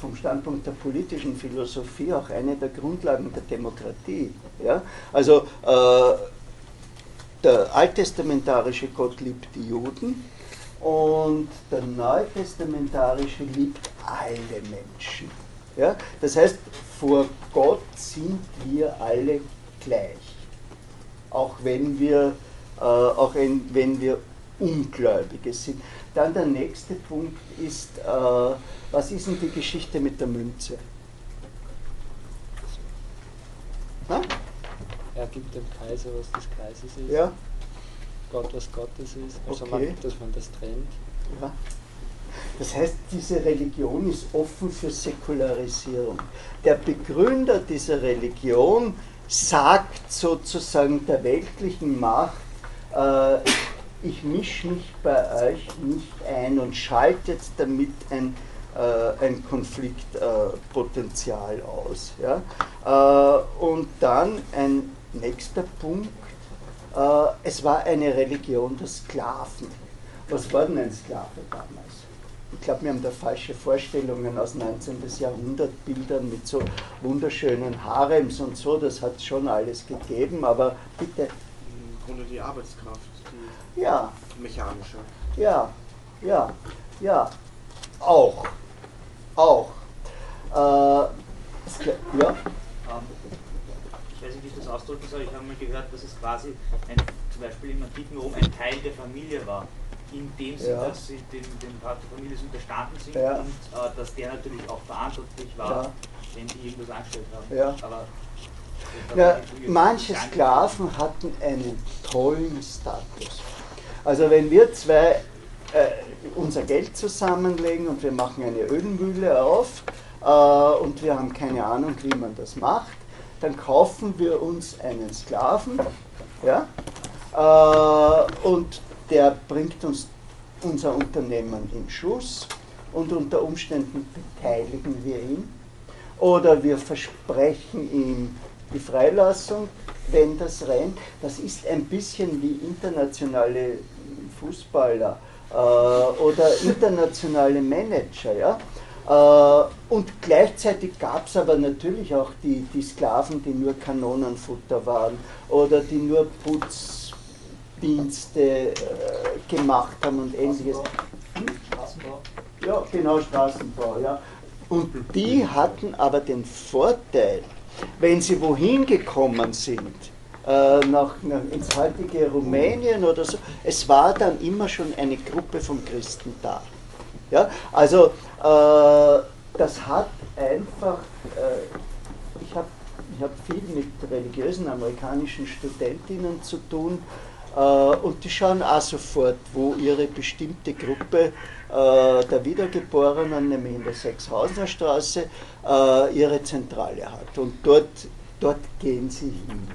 vom Standpunkt der politischen Philosophie auch eine der Grundlagen der Demokratie. Ja? Also äh, der alttestamentarische Gott liebt die Juden und der neutestamentarische liebt alle Menschen. Ja? Das heißt, vor Gott sind wir alle gleich, auch wenn wir, äh, auch wenn wir Ungläubige sind. Dann der nächste Punkt ist, äh, was ist denn die Geschichte mit der Münze? Na? Er gibt dem Kaiser, was des Kaisers ist. Ja. Gott, was Gottes ist. Also okay. man, dass man das trennt. Ja. Das heißt, diese Religion ist offen für Säkularisierung. Der Begründer dieser Religion sagt sozusagen der weltlichen Macht, äh, ich mische mich bei euch nicht ein und schaltet damit ein, äh, ein Konfliktpotenzial äh, aus. Ja? Äh, und dann ein nächster Punkt, äh, es war eine Religion der Sklaven. Was war denn ein Sklave damals? Ich glaube, wir haben da falsche Vorstellungen aus 19. Jahrhundert, Bildern mit so wunderschönen Harems und so, das hat es schon alles gegeben, aber bitte. Im Grunde die Arbeitskraft. Ja. Mechanische. Ja, ja, ja. Auch. Auch. Äh, ja. Ähm, ich weiß nicht, wie ich das ausdrücken soll. Ich habe mal gehört, dass es quasi ein, zum Beispiel im antiken Rom ein Teil der Familie war. In dem Sinne, ja. dass sie dem, dem Rat der Familie unterstanden sind ja. und äh, dass der natürlich auch verantwortlich war, ja. wenn die irgendwas angestellt haben. Ja. Aber ja, manche Sklaven hatten einen tollen Status. Also wenn wir zwei unser Geld zusammenlegen und wir machen eine Ölmühle auf äh, und wir haben keine Ahnung, wie man das macht, dann kaufen wir uns einen Sklaven ja, äh, und der bringt uns unser Unternehmen in Schuss und unter Umständen beteiligen wir ihn. Oder wir versprechen ihm die Freilassung, wenn das rennt. Das ist ein bisschen wie internationale Fußballer. äh, oder internationale Manager. Ja? Äh, und gleichzeitig gab es aber natürlich auch die, die Sklaven, die nur Kanonenfutter waren oder die nur Putzdienste äh, gemacht haben und ähnliches. Straßenbau. Ja, genau, Straßenbau. Ja. Und die hatten aber den Vorteil, wenn sie wohin gekommen sind, äh, nach, nach, ins heutige Rumänien oder so, es war dann immer schon eine Gruppe von Christen da. Ja? Also äh, das hat einfach, äh, ich habe ich hab viel mit religiösen amerikanischen Studentinnen zu tun äh, und die schauen auch sofort, wo ihre bestimmte Gruppe äh, der Wiedergeborenen, nämlich in der Sechshausener Straße, äh, ihre Zentrale hat. Und dort, dort gehen sie hin.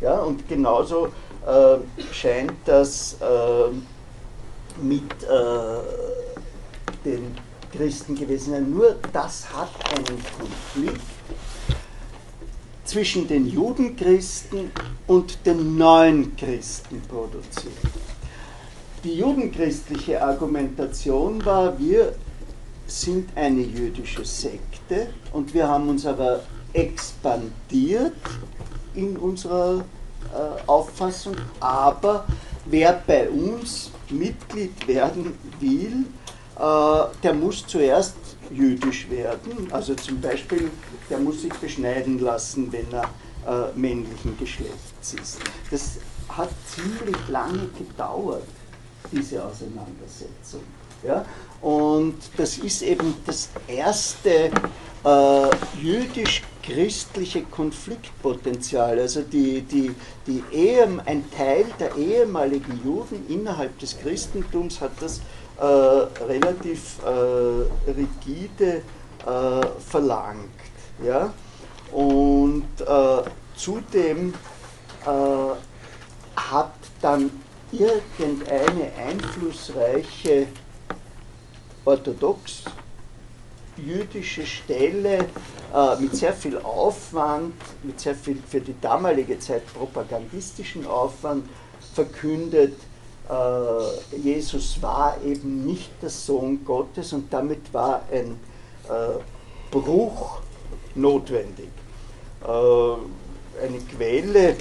Ja, und genauso äh, scheint das äh, mit äh, den Christen gewesen sein. Nur das hat einen Konflikt zwischen den Judenchristen und den neuen Christen produziert. Die judenchristliche Argumentation war, wir sind eine jüdische Sekte und wir haben uns aber expandiert in unserer äh, Auffassung, aber wer bei uns Mitglied werden will, äh, der muss zuerst jüdisch werden, also zum Beispiel, der muss sich beschneiden lassen, wenn er äh, männlichen Geschlechts ist. Das hat ziemlich lange gedauert, diese Auseinandersetzung. Ja? Und das ist eben das erste äh, jüdisch-christliche Konfliktpotenzial. Also die, die, die Ehe, ein Teil der ehemaligen Juden innerhalb des Christentums hat das äh, relativ äh, rigide äh, verlangt. Ja? Und äh, zudem äh, hat dann irgendeine einflussreiche orthodox jüdische Stelle äh, mit sehr viel Aufwand, mit sehr viel für die damalige Zeit propagandistischen Aufwand verkündet, äh, Jesus war eben nicht der Sohn Gottes und damit war ein äh, Bruch notwendig. Äh, eine Quelle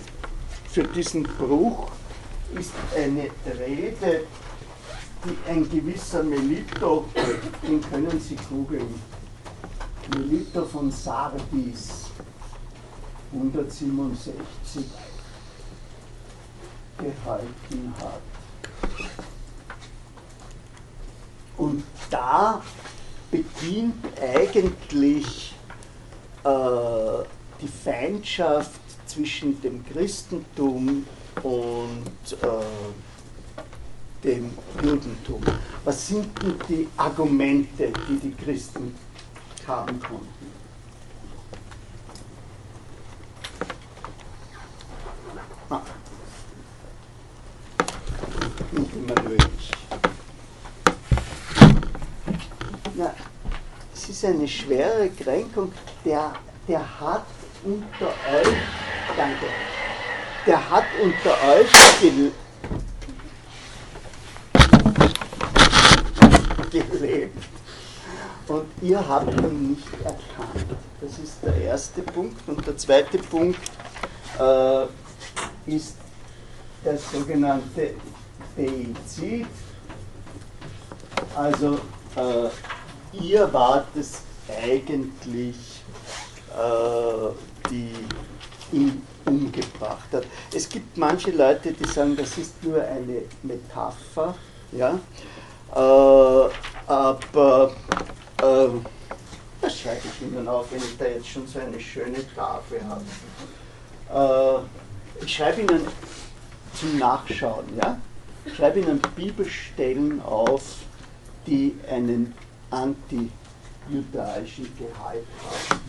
für diesen Bruch ist eine Rede, die ein gewisser Melito, den können Sie googeln, Melito von Sardis, 167, gehalten hat. Und da beginnt eigentlich äh, die Feindschaft zwischen dem Christentum und äh, dem Judentum. Was sind denn die Argumente, die die Christen haben konnten? Ah. Nicht immer nötig. Na, es ist eine schwere Kränkung, der, der hat unter euch, danke, der hat unter euch gelebt und ihr habt ihn nicht erkannt. Das ist der erste Punkt. Und der zweite Punkt äh, ist der sogenannte Deizid. Also äh, ihr wart es eigentlich, äh, die ihn umgebracht hat. Es gibt manche Leute, die sagen, das ist nur eine Metapher, ja, aber äh, das schreibe ich Ihnen auf, wenn ich da jetzt schon so eine schöne Tafel habe. Äh, ich schreibe Ihnen zum Nachschauen, ja. schreibe Ihnen Bibelstellen auf, die einen anti-judaischen Gehalt haben.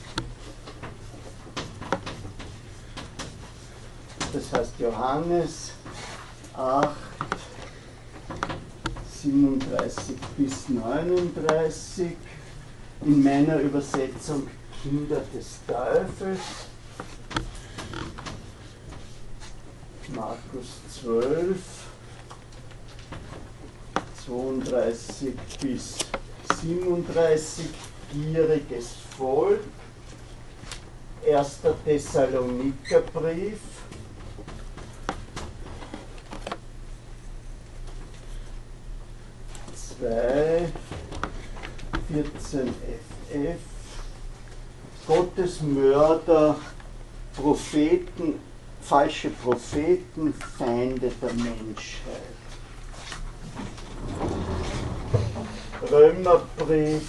Das heißt Johannes 8, 37 bis 39, in meiner Übersetzung Kinder des Teufels, Markus 12, 32 bis 37, gieriges Volk, 1. Thessalonikerbrief, 2, 14 FF, Gottesmörder, Propheten, falsche Propheten, Feinde der Menschheit. Römerbrief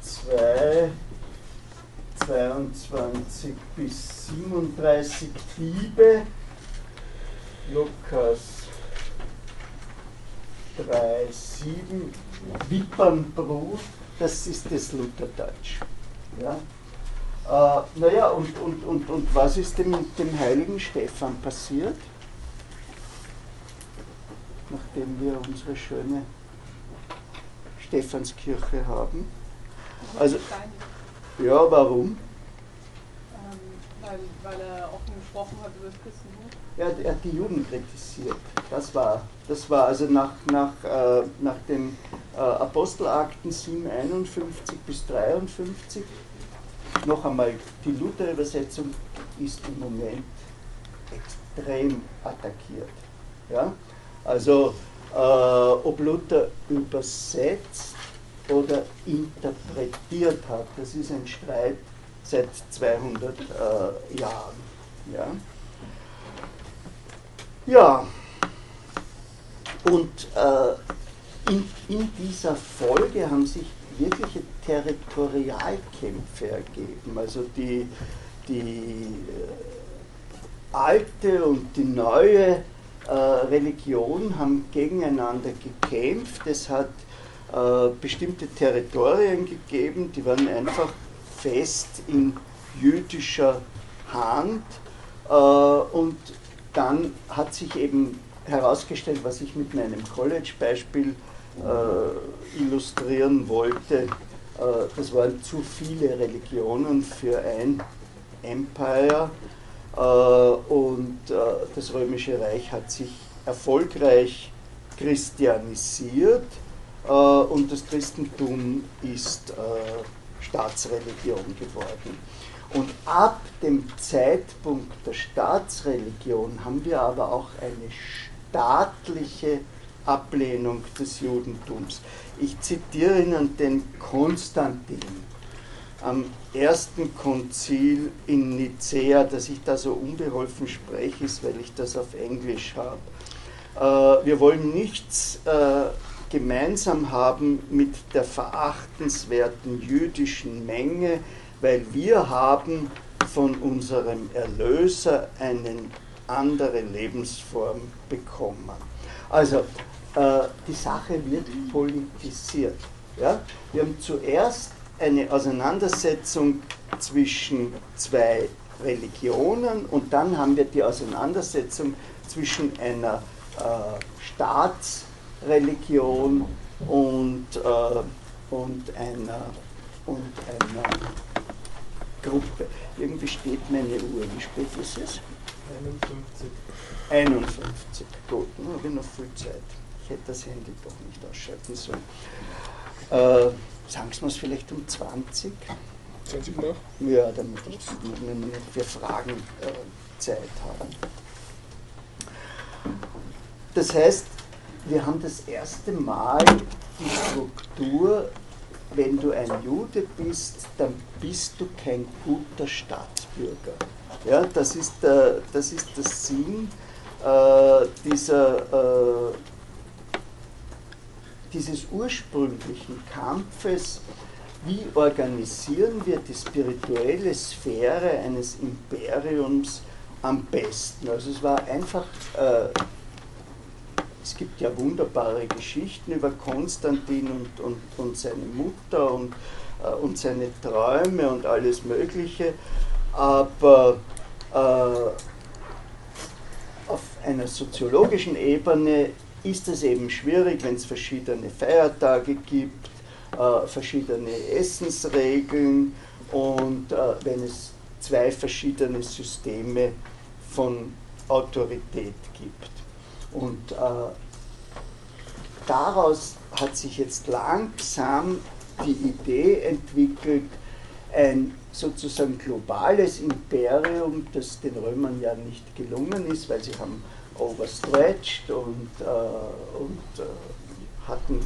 2, 22 bis 37 Diebe, Lukas 3, 7, Wippernbrut, das ist das Lutherdeutsch. Ja? Äh, naja, und, und, und, und was ist dem, dem heiligen Stephan passiert? Nachdem wir unsere schöne Stephanskirche haben. Also, ja, warum? Ähm, weil, weil er offen gesprochen hat über das Christentum. Er, er hat die Juden kritisiert. Das war, das war also nach, nach, äh, nach den äh, Apostelakten 751 bis 53. Noch einmal, die Luther-Übersetzung ist im Moment extrem attackiert. Ja? Also, äh, ob Luther übersetzt oder interpretiert hat, das ist ein Streit seit 200 äh, Jahren. Ja? Ja, und äh, in, in dieser Folge haben sich wirkliche Territorialkämpfe ergeben. Also die, die äh, alte und die neue äh, Religion haben gegeneinander gekämpft. Es hat äh, bestimmte Territorien gegeben, die waren einfach fest in jüdischer Hand. Äh, und dann hat sich eben herausgestellt, was ich mit meinem College-Beispiel äh, illustrieren wollte. Äh, das waren zu viele Religionen für ein Empire äh, und äh, das Römische Reich hat sich erfolgreich christianisiert äh, und das Christentum ist äh, Staatsreligion geworden. Und ab dem Zeitpunkt der Staatsreligion haben wir aber auch eine staatliche Ablehnung des Judentums. Ich zitiere Ihnen den Konstantin am ersten Konzil in Nicea, dass ich da so unbeholfen spreche, ist, weil ich das auf Englisch habe. Äh, wir wollen nichts äh, gemeinsam haben mit der verachtenswerten jüdischen Menge, weil wir haben von unserem Erlöser eine andere Lebensform bekommen. Also äh, die Sache wird politisiert. Ja? Wir haben zuerst eine Auseinandersetzung zwischen zwei Religionen und dann haben wir die Auseinandersetzung zwischen einer äh, Staatsreligion und, äh, und einer, und einer Gruppe. Irgendwie steht meine Uhr. Wie spät ist es? 51. 51. Gut, dann habe ich noch viel Zeit. Ich hätte das Handy doch nicht ausschalten sollen. Äh, sagen Sie mir es vielleicht um 20? 20 nach? Ja, damit ich für Fragen äh, Zeit habe. Das heißt, wir haben das erste Mal die Struktur wenn du ein Jude bist, dann bist du kein guter Staatsbürger. Ja, das, ist der, das ist der Sinn äh, dieser, äh, dieses ursprünglichen Kampfes, wie organisieren wir die spirituelle Sphäre eines Imperiums am besten. Also es war einfach äh, es gibt ja wunderbare Geschichten über Konstantin und, und, und seine Mutter und, äh, und seine Träume und alles Mögliche. Aber äh, auf einer soziologischen Ebene ist es eben schwierig, wenn es verschiedene Feiertage gibt, äh, verschiedene Essensregeln und äh, wenn es zwei verschiedene Systeme von Autorität gibt. Und äh, daraus hat sich jetzt langsam die Idee entwickelt, ein sozusagen globales Imperium, das den Römern ja nicht gelungen ist, weil sie haben overstretched und, äh, und äh, hatten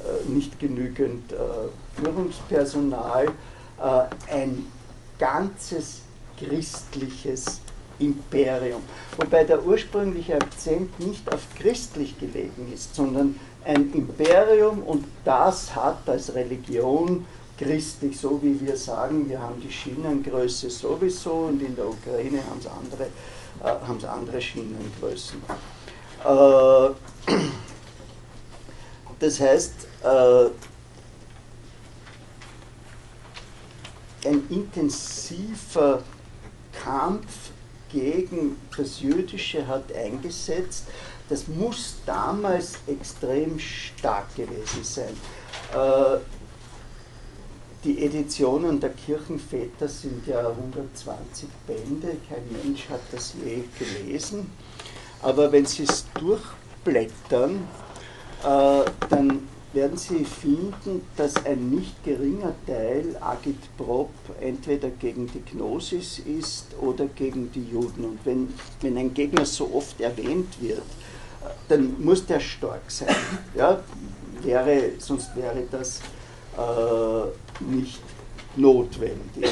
äh, nicht genügend äh, Führungspersonal, äh, ein ganzes christliches Imperium. Wobei der ursprüngliche Akzent nicht auf christlich gelegen ist, sondern ein Imperium und das hat als Religion christlich, so wie wir sagen, wir haben die Schienengröße sowieso und in der Ukraine haben sie andere, äh, haben sie andere Schienengrößen. Äh, das heißt, äh, ein intensiver Kampf gegen das Jüdische hat eingesetzt. Das muss damals extrem stark gewesen sein. Äh, die Editionen der Kirchenväter sind ja 120 Bände, kein Mensch hat das je gelesen. Aber wenn Sie es durchblättern, äh, dann werden Sie finden, dass ein nicht geringer Teil Agitprop entweder gegen die Gnosis ist oder gegen die Juden. Und wenn, wenn ein Gegner so oft erwähnt wird, dann muss der stark sein. Ja? Wäre, sonst wäre das äh, nicht notwendig.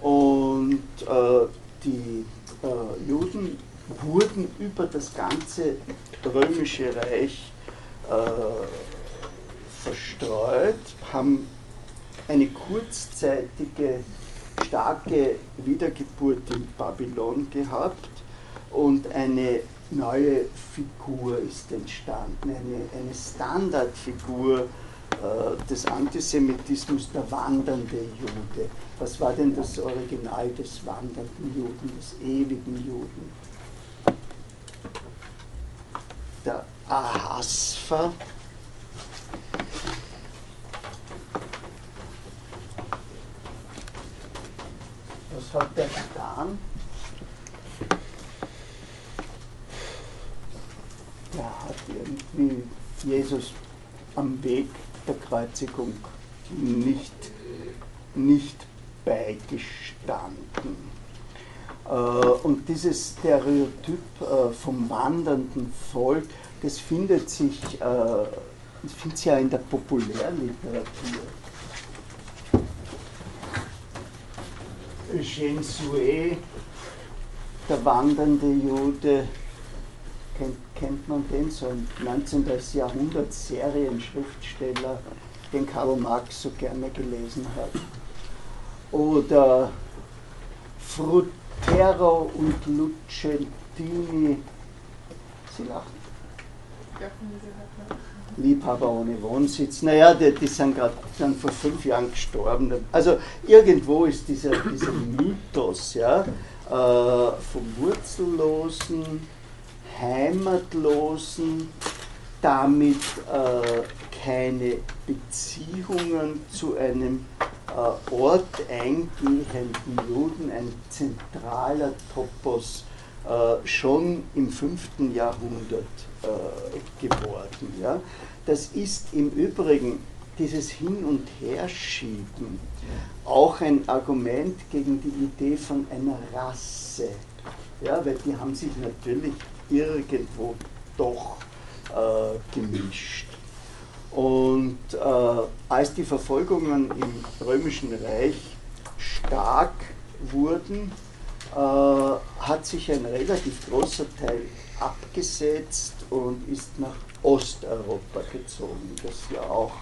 Und äh, die äh, Juden wurden über das ganze römische Reich verstreut, haben eine kurzzeitige starke Wiedergeburt in Babylon gehabt und eine neue Figur ist entstanden, eine, eine Standardfigur äh, des Antisemitismus, der wandernde Jude. Was war denn das Original des wandernden Juden, des ewigen Juden? Der Ahasver Was hat der getan? Der hat irgendwie Jesus am Weg der Kreuzigung nicht, nicht beigestanden. Äh, und dieses Stereotyp äh, vom wandernden Volk, das findet sich, äh, das findet sich ja in der Populärliteratur. Eugène Sue, der wandernde Jude, kennt, kennt man den, so ein 19. Jahrhundert Serienschriftsteller, den Karl Marx so gerne gelesen hat. Oder Frutero und Lucentini, Sie lachen. Liebhaber ohne Wohnsitz. Naja, die, die sind gerade vor fünf Jahren gestorben. Also irgendwo ist dieser, dieser Mythos ja, äh, vom Wurzellosen, Heimatlosen, damit äh, keine Beziehungen zu einem äh, Ort eingehenden Juden, ein zentraler Topos, schon im 5. Jahrhundert äh, geworden. Das ist im Übrigen dieses Hin- und Herschieben auch ein Argument gegen die Idee von einer Rasse. Ja, weil die haben sich natürlich irgendwo doch äh, gemischt. Und äh, als die Verfolgungen im Römischen Reich stark wurden, äh, hat sich ein relativ großer Teil abgesetzt und ist nach Osteuropa gezogen, das ja auch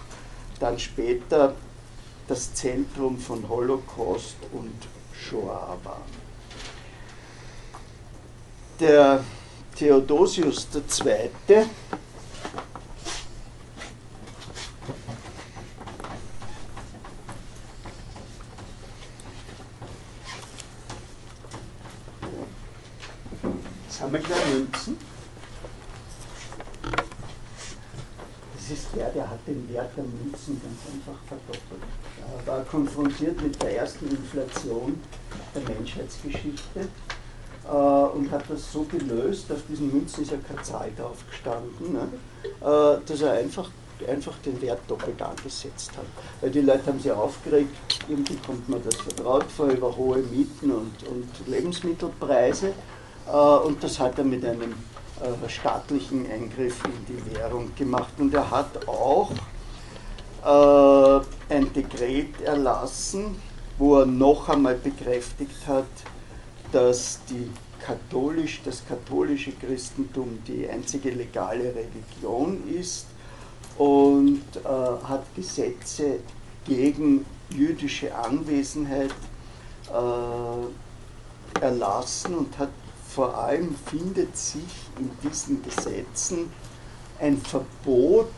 dann später das Zentrum von Holocaust und Shoah war. Der Theodosius II. Sammelt er Münzen? Das ist der, der hat den Wert der Münzen ganz einfach verdoppelt. Er war konfrontiert mit der ersten Inflation der Menschheitsgeschichte äh, und hat das so gelöst, auf diesen Münzen ist ja keine Zahl drauf gestanden, ne, äh, dass er einfach, einfach den Wert doppelt angesetzt hat. Weil die Leute haben sich aufgeregt, irgendwie kommt man das vertraut vor über hohe Mieten und, und Lebensmittelpreise äh, und das hat er mit einem äh, staatlichen Eingriff in die Währung gemacht. Und er hat auch äh, ein Dekret erlassen, wo er noch einmal bekräftigt hat, dass die katholisch, das katholische Christentum die einzige legale Religion ist und äh, hat Gesetze gegen jüdische Anwesenheit äh, erlassen und hat vor allem findet sich in diesen Gesetzen ein Verbot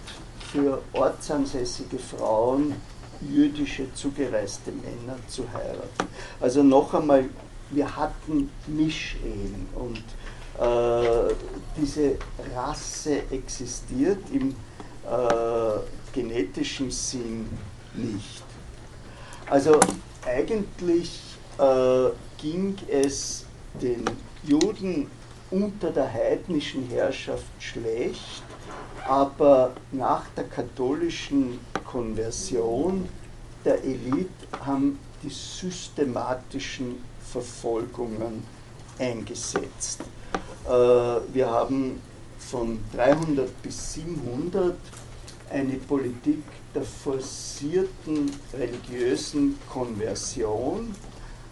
für ortsansässige Frauen, jüdische zugereiste Männer zu heiraten. Also noch einmal, wir hatten Mischehen und äh, diese Rasse existiert im äh, genetischen Sinn nicht. Also eigentlich äh, ging es den Juden unter der heidnischen Herrschaft schlecht, aber nach der katholischen Konversion der Elite haben die systematischen Verfolgungen eingesetzt. Äh, wir haben von 300 bis 700 eine Politik der forcierten religiösen Konversion,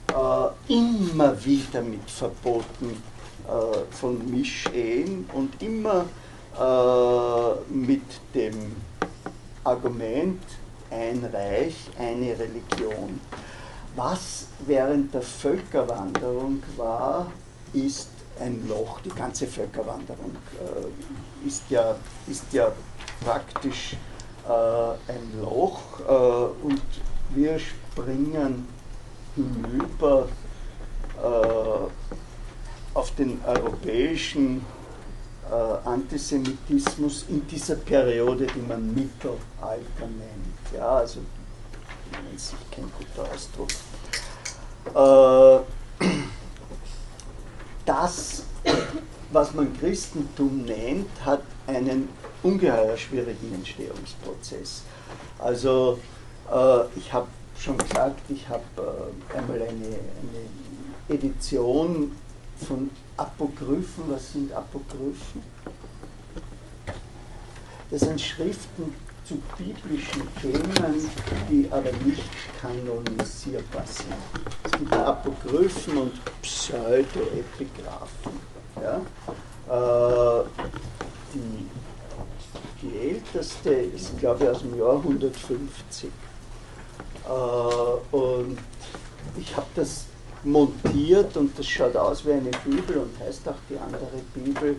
äh, immer wieder mit Verboten äh, von Mischehen und immer mit dem Argument ein Reich, eine Religion. Was während der Völkerwanderung war, ist ein Loch. Die ganze Völkerwanderung äh, ist, ja, ist ja praktisch äh, ein Loch äh, und wir springen hinüber äh, auf den europäischen äh, Antisemitismus in dieser Periode, die man Mittelalter nennt. Ja, also ist kein guter Ausdruck. Äh, das, was man Christentum nennt, hat einen ungeheuer schwierigen Entstehungsprozess. Also äh, ich habe schon gesagt, ich habe äh, einmal eine, eine Edition von Apokryphen. Was sind Apokryphen? Das sind Schriften zu biblischen Themen, die aber nicht kanonisierbar sind. Es gibt Apokryphen und Pseudoepigraphen. Ja? Äh, die, die älteste ist, glaube ich, aus dem Jahr 150. Äh, und ich habe das montiert und das schaut aus wie eine Bibel und heißt auch die andere Bibel.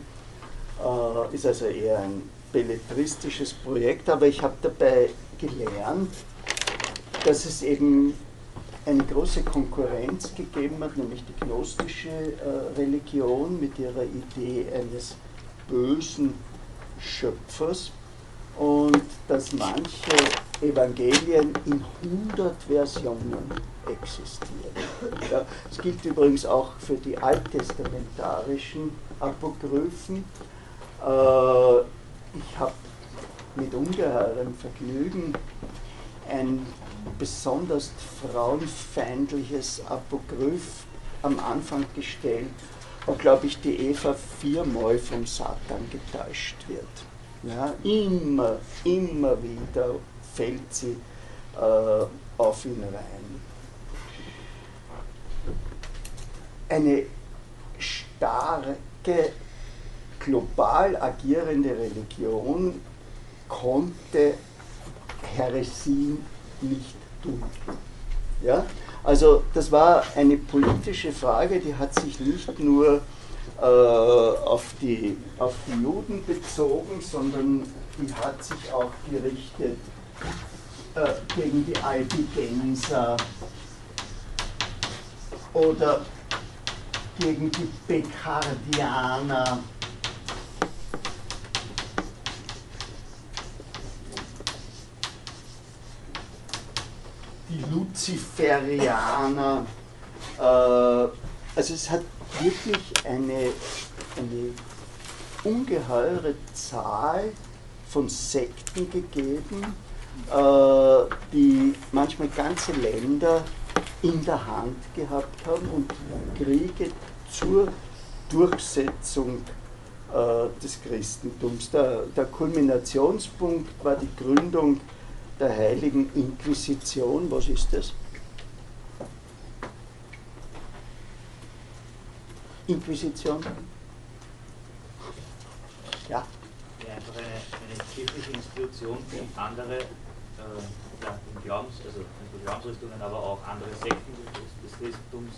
Äh, ist also eher ein belletristisches Projekt, aber ich habe dabei gelernt, dass es eben eine große Konkurrenz gegeben hat, nämlich die gnostische äh, Religion mit ihrer Idee eines bösen Schöpfers und dass manche Evangelien in 100 Versionen existieren. Ja, es gilt übrigens auch für die alttestamentarischen Apokryphen. Äh, ich habe mit ungeheurem Vergnügen ein besonders frauenfeindliches Apokryph am Anfang gestellt, wo, glaube ich, die Eva viermal vom Satan getäuscht wird. Ja, immer, immer wieder fällt sie äh, auf ihn rein. Eine starke, global agierende Religion konnte Heresien nicht tun. Ja? Also das war eine politische Frage, die hat sich nicht nur äh, auf, die, auf die Juden bezogen, sondern die hat sich auch gerichtet äh, gegen die Albigenser oder gegen die Bekardianer. Die Luziferianer. Äh, also es hat wirklich eine, eine ungeheure Zahl von Sekten gegeben, äh, die manchmal ganze Länder in der Hand gehabt haben und Kriege zur Durchsetzung äh, des Christentums. Der, der Kulminationspunkt war die Gründung der Heiligen Inquisition. Was ist das? Inquisition? Ja. Ja, einfach eine, eine kirchliche Institution, die andere äh, ja, Glaubens, also Glaubensrichtungen, aber auch andere Sekten des, des Christentums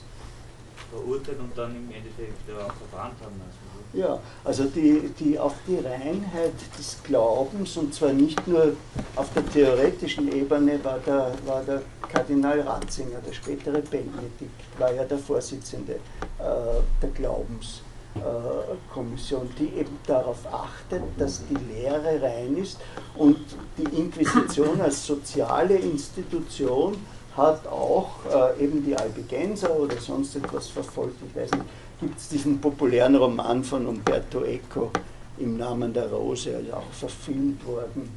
verurteilt und dann im Endeffekt ja, verbrannt haben lassen. Ja, also die, die auf die Reinheit des Glaubens, und zwar nicht nur auf der theoretischen Ebene, war der, war der Kardinal Ratzinger, der spätere Benedikt, war ja der Vorsitzende äh, der Glaubens. Kommission, die eben darauf achtet, dass die Lehre rein ist und die Inquisition als soziale Institution hat auch äh, eben die Albigenser oder sonst etwas verfolgt. Ich weiß nicht, gibt es diesen populären Roman von Umberto Eco im Namen der Rose, also auch verfilmt worden.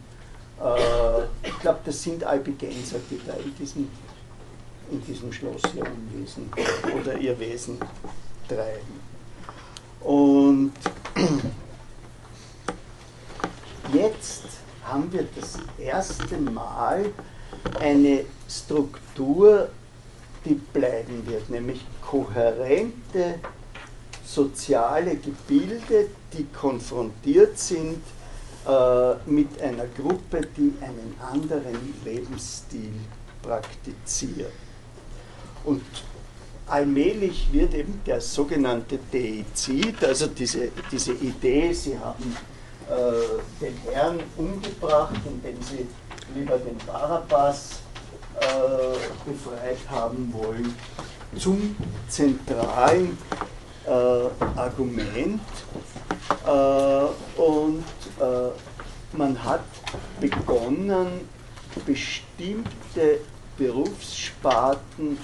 Äh, ich glaube, das sind Albigenser, die da in diesem, in diesem Schloss ihr Unwesen oder ihr Wesen treiben. Und <clears throat> jetzt haben wir das erste Mal eine Struktur, die bleiben wird, nämlich kohärente soziale Gebilde, die konfrontiert sind äh, mit einer Gruppe, die einen anderen Lebensstil praktiziert. Und allmählich wird eben der sogenannte Deizid, also diese, diese Idee, sie haben äh, den Herrn umgebracht, indem sie lieber den Barabbas äh, befreit haben wollen, zum zentralen äh, Argument. Äh, und äh, man hat begonnen, bestimmte Berufssparten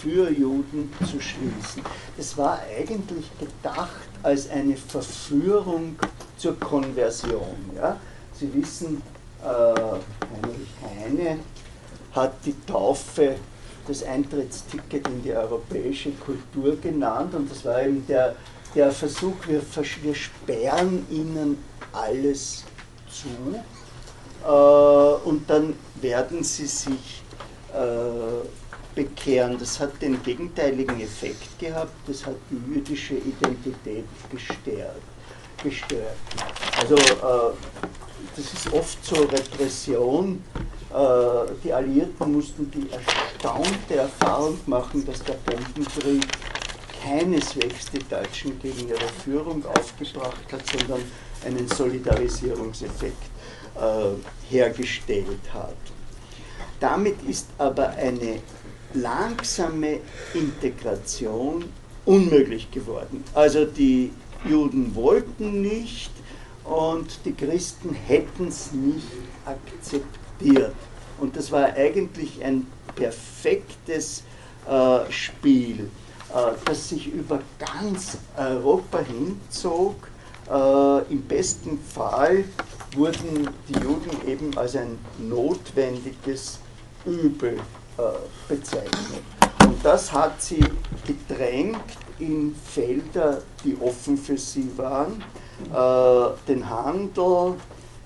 für Juden zu schließen. Das war eigentlich gedacht als eine Verführung zur Konversion. Ja? Sie wissen, Heinrich Heine hat die Taufe das Eintrittsticket in die europäische Kultur genannt und das war eben der, der Versuch, wir, wir sperren ihnen alles zu äh, und dann werden sie sich äh, bekehren. Das hat den gegenteiligen Effekt gehabt, das hat die jüdische Identität gestärkt. gestört. Also äh, das ist oft so Repression. Äh, die Alliierten mussten die erstaunte Erfahrung machen, dass der Bombenkrieg keineswegs die Deutschen gegen ihre Führung aufgebracht hat, sondern einen Solidarisierungseffekt äh, hergestellt hat. Damit ist aber eine langsame Integration unmöglich geworden. Also die Juden wollten nicht und die Christen hätten es nicht akzeptiert. Und das war eigentlich ein perfektes äh, Spiel, äh, das sich über ganz Europa hinzog. Äh, Im besten Fall wurden die Juden eben als ein notwendiges Übel äh, bezeichnet. Und das hat sie gedrängt in Felder, die offen für sie waren, äh, den Handel,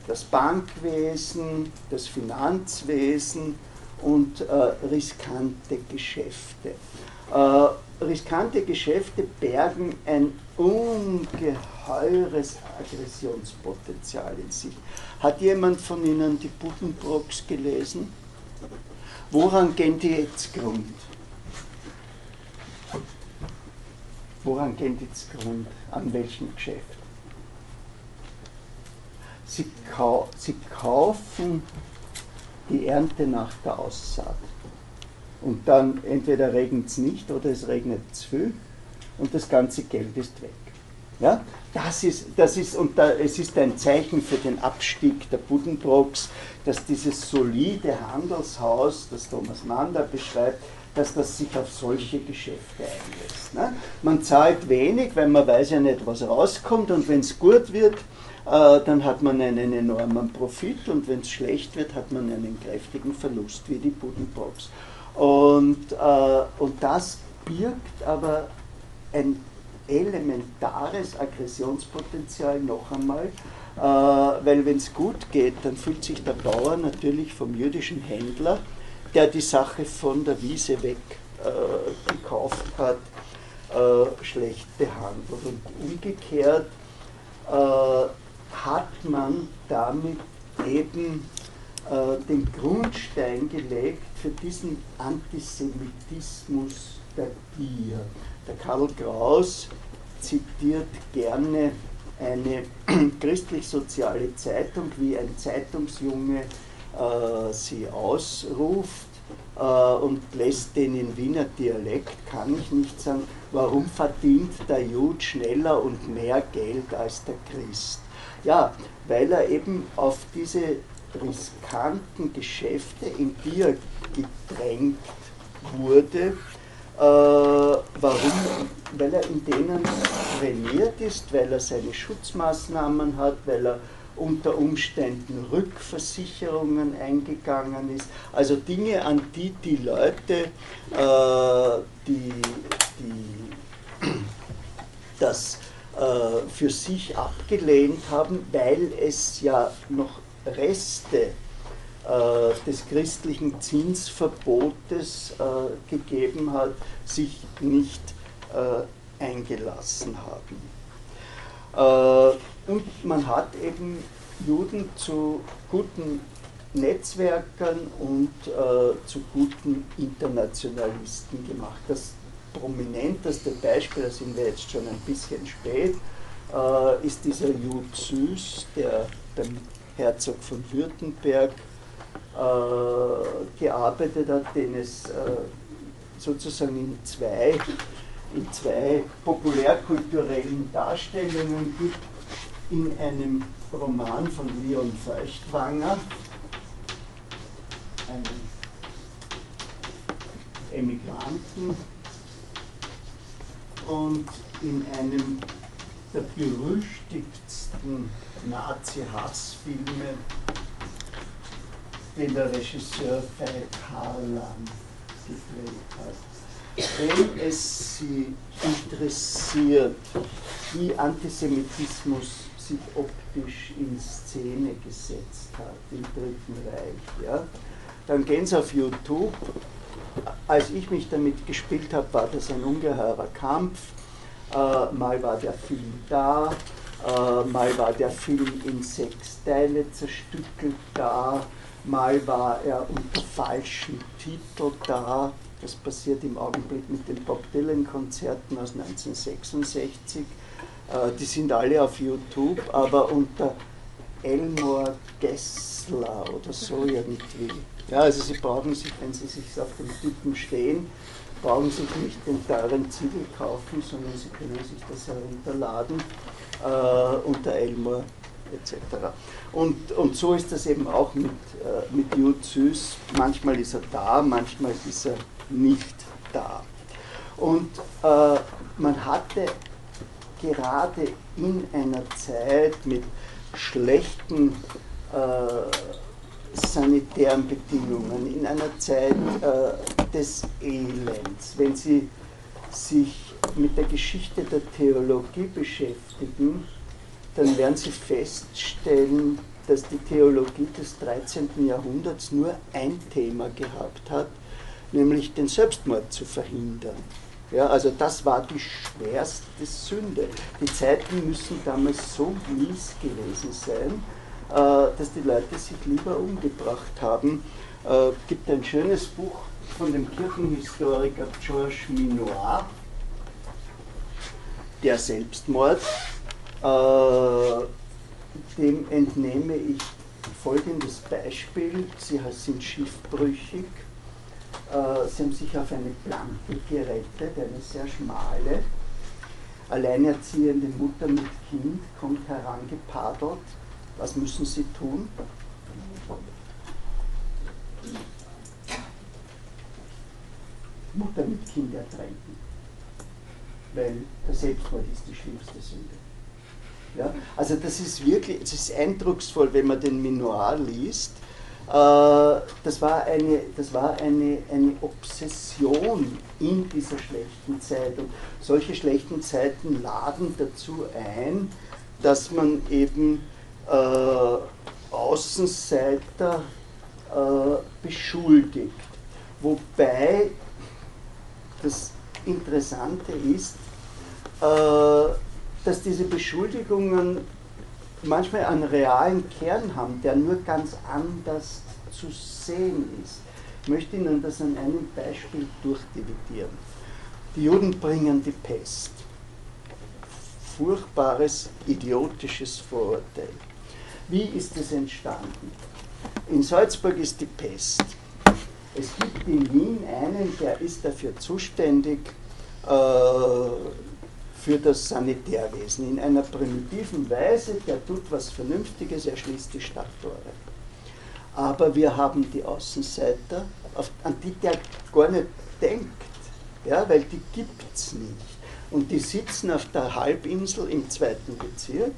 das Bankwesen, das Finanzwesen und äh, riskante Geschäfte. riskante Geschäfte bergen ein ungeheures Aggressionspotenzial in sich. Hat jemand von Ihnen die Buddenbrooks gelesen? Woran gehen die jetzt Grund? Woran gehen die zugrunde? An welchem Geschäft? Sie, kau sie kaufen die Ernte nach der Aussaat. Und dann entweder regnet es nicht oder es regnet zu viel und das ganze Geld ist weg. Ja? Das ist, das ist, und da, es ist ein Zeichen für den Abstieg der Buddenbrooks, dass dieses solide Handelshaus, das Thomas Mann da beschreibt, dass das sich auf solche Geschäfte einlässt. Ne? Man zahlt wenig, weil man weiß ja nicht, was rauskommt und wenn es gut wird, äh, dann hat man einen enormen Profit und wenn es schlecht wird, hat man einen kräftigen Verlust, wie die Buddenbrooks. Und, äh, und das birgt aber ein elementares Aggressionspotenzial noch einmal, äh, weil wenn es gut geht, dann fühlt sich der Bauer natürlich vom jüdischen Händler, der die Sache von der Wiese weg äh, gekauft hat, äh, schlecht behandelt. Und umgekehrt äh, hat man damit eben äh, den Grundstein gelegt für diesen Antisemitismus der Gier. Der Karl Kraus zitiert gerne eine <clears throat> christlich-soziale Zeitung, wie ein Zeitungsjunge sie ausruft äh, und lässt den in Wiener Dialekt, kann ich nicht sagen, warum verdient der Jud schneller und mehr Geld als der Christ? Ja, weil er eben auf diese riskanten Geschäfte, in die er gedrängt wurde, äh, warum? Weil er in denen trainiert ist, weil er seine Schutzmaßnahmen hat, weil er unter Umständen Rückversicherungen eingegangen ist. Also Dinge, an die die Leute, äh, die, die das äh, für sich abgelehnt haben, weil es ja noch Reste äh, des christlichen Zinsverbotes äh, gegeben hat, sich nicht äh, eingelassen haben. Und man hat eben Juden zu guten Netzwerkern und zu guten Internationalisten gemacht. Das prominenteste Beispiel, da sind wir jetzt schon ein bisschen spät, ist dieser Jud Süß, der beim Herzog von Württemberg äh, gearbeitet hat, den es äh, sozusagen in zwei, in zwei populärkulturellen Darstellungen gibt. In einem Roman von Leon Feuchtwanger, einem Emigranten, und in einem der berüchtigtsten Nazi-Hassfilme den der Regisseur Veit Harlan gedreht hat. Wenn es Sie interessiert, wie Antisemitismus sich optisch in Szene gesetzt hat im Dritten Reich, ja, dann gehen Sie auf YouTube. Als ich mich damit gespielt habe, war das ein ungeheurer Kampf. Äh, mal war der Film da, äh, mal war der Film in sechs Teile zerstückelt da, Mal war er unter falschem Titel da. Das passiert im Augenblick mit den Bob Dylan-Konzerten aus 1966. Äh, die sind alle auf YouTube, aber unter Elmore Gessler oder so irgendwie. Ja, also Sie brauchen sich, wenn Sie sich auf den Typen stehen, brauchen sich nicht den teuren Ziegel kaufen, sondern Sie können sich das herunterladen äh, unter Elmore etc. Und, und so ist das eben auch mit, äh, mit Jude Süß. Manchmal ist er da, manchmal ist er nicht da. Und äh, man hatte gerade in einer Zeit mit schlechten äh, sanitären Bedingungen, in einer Zeit äh, des Elends, wenn Sie sich mit der Geschichte der Theologie beschäftigen, dann werden Sie feststellen, dass die Theologie des 13. Jahrhunderts nur ein Thema gehabt hat, nämlich den Selbstmord zu verhindern. Ja, also das war die schwerste Sünde. Die Zeiten müssen damals so mies gewesen sein, äh, dass die Leute sich lieber umgebracht haben. Es äh, gibt ein schönes Buch von dem Kirchenhistoriker Georges Minoir, der Selbstmord, äh, dem entnehme ich folgendes Beispiel. Sie sind schiffbrüchig. Äh, sie haben sich auf eine Planke gerettet, eine sehr schmale. Alleinerziehende Mutter mit Kind kommt herangepadelt. Was müssen sie tun? Mutter mit Kind ertränken. Weil der Selbstmord ist die schlimmste Sünde. Ja? Also das ist wirklich, es ist eindrucksvoll, wenn man den Minoir liest. Äh, das war, eine, das war eine, eine Obsession in dieser schlechten Zeit. Und solche schlechten Zeiten laden dazu ein, dass man eben äh, Außenseiter äh, beschuldigt. Wobei das Interessante ist, äh, dass diese Beschuldigungen manchmal einen realen Kern haben, der nur ganz anders zu sehen ist. Ich möchte Ihnen das an einem Beispiel durchdividieren. Die Juden bringen die Pest. Furchtbares, idiotisches Vorurteil. Wie ist es entstanden? In Salzburg ist die Pest. Es gibt in Wien einen, der ist dafür zuständig, äh, für das Sanitärwesen in einer primitiven Weise, der tut was Vernünftiges, er schließt die Stadttore. Aber wir haben die Außenseiter, an die der gar nicht denkt, ja, weil die gibt es nicht. Und die sitzen auf der Halbinsel im zweiten Bezirk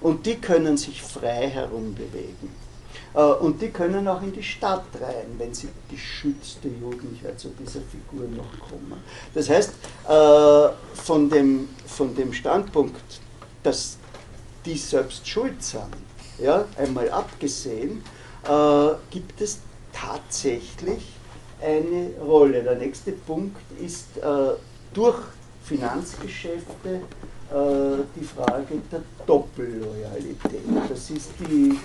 und die können sich frei herumbewegen. Äh, und die können auch in die Stadt rein, wenn sie geschützte Jugendlichkeit zu dieser Figur noch kommen. Das heißt, äh, von dem, von dem Standpunkt, dass die selbst schuld sind, ja, einmal abgesehen, äh, gibt es tatsächlich eine Rolle. Der nächste Punkt ist durch Finanzgeschäfte die Frage der Doppelloyalität. Das ist die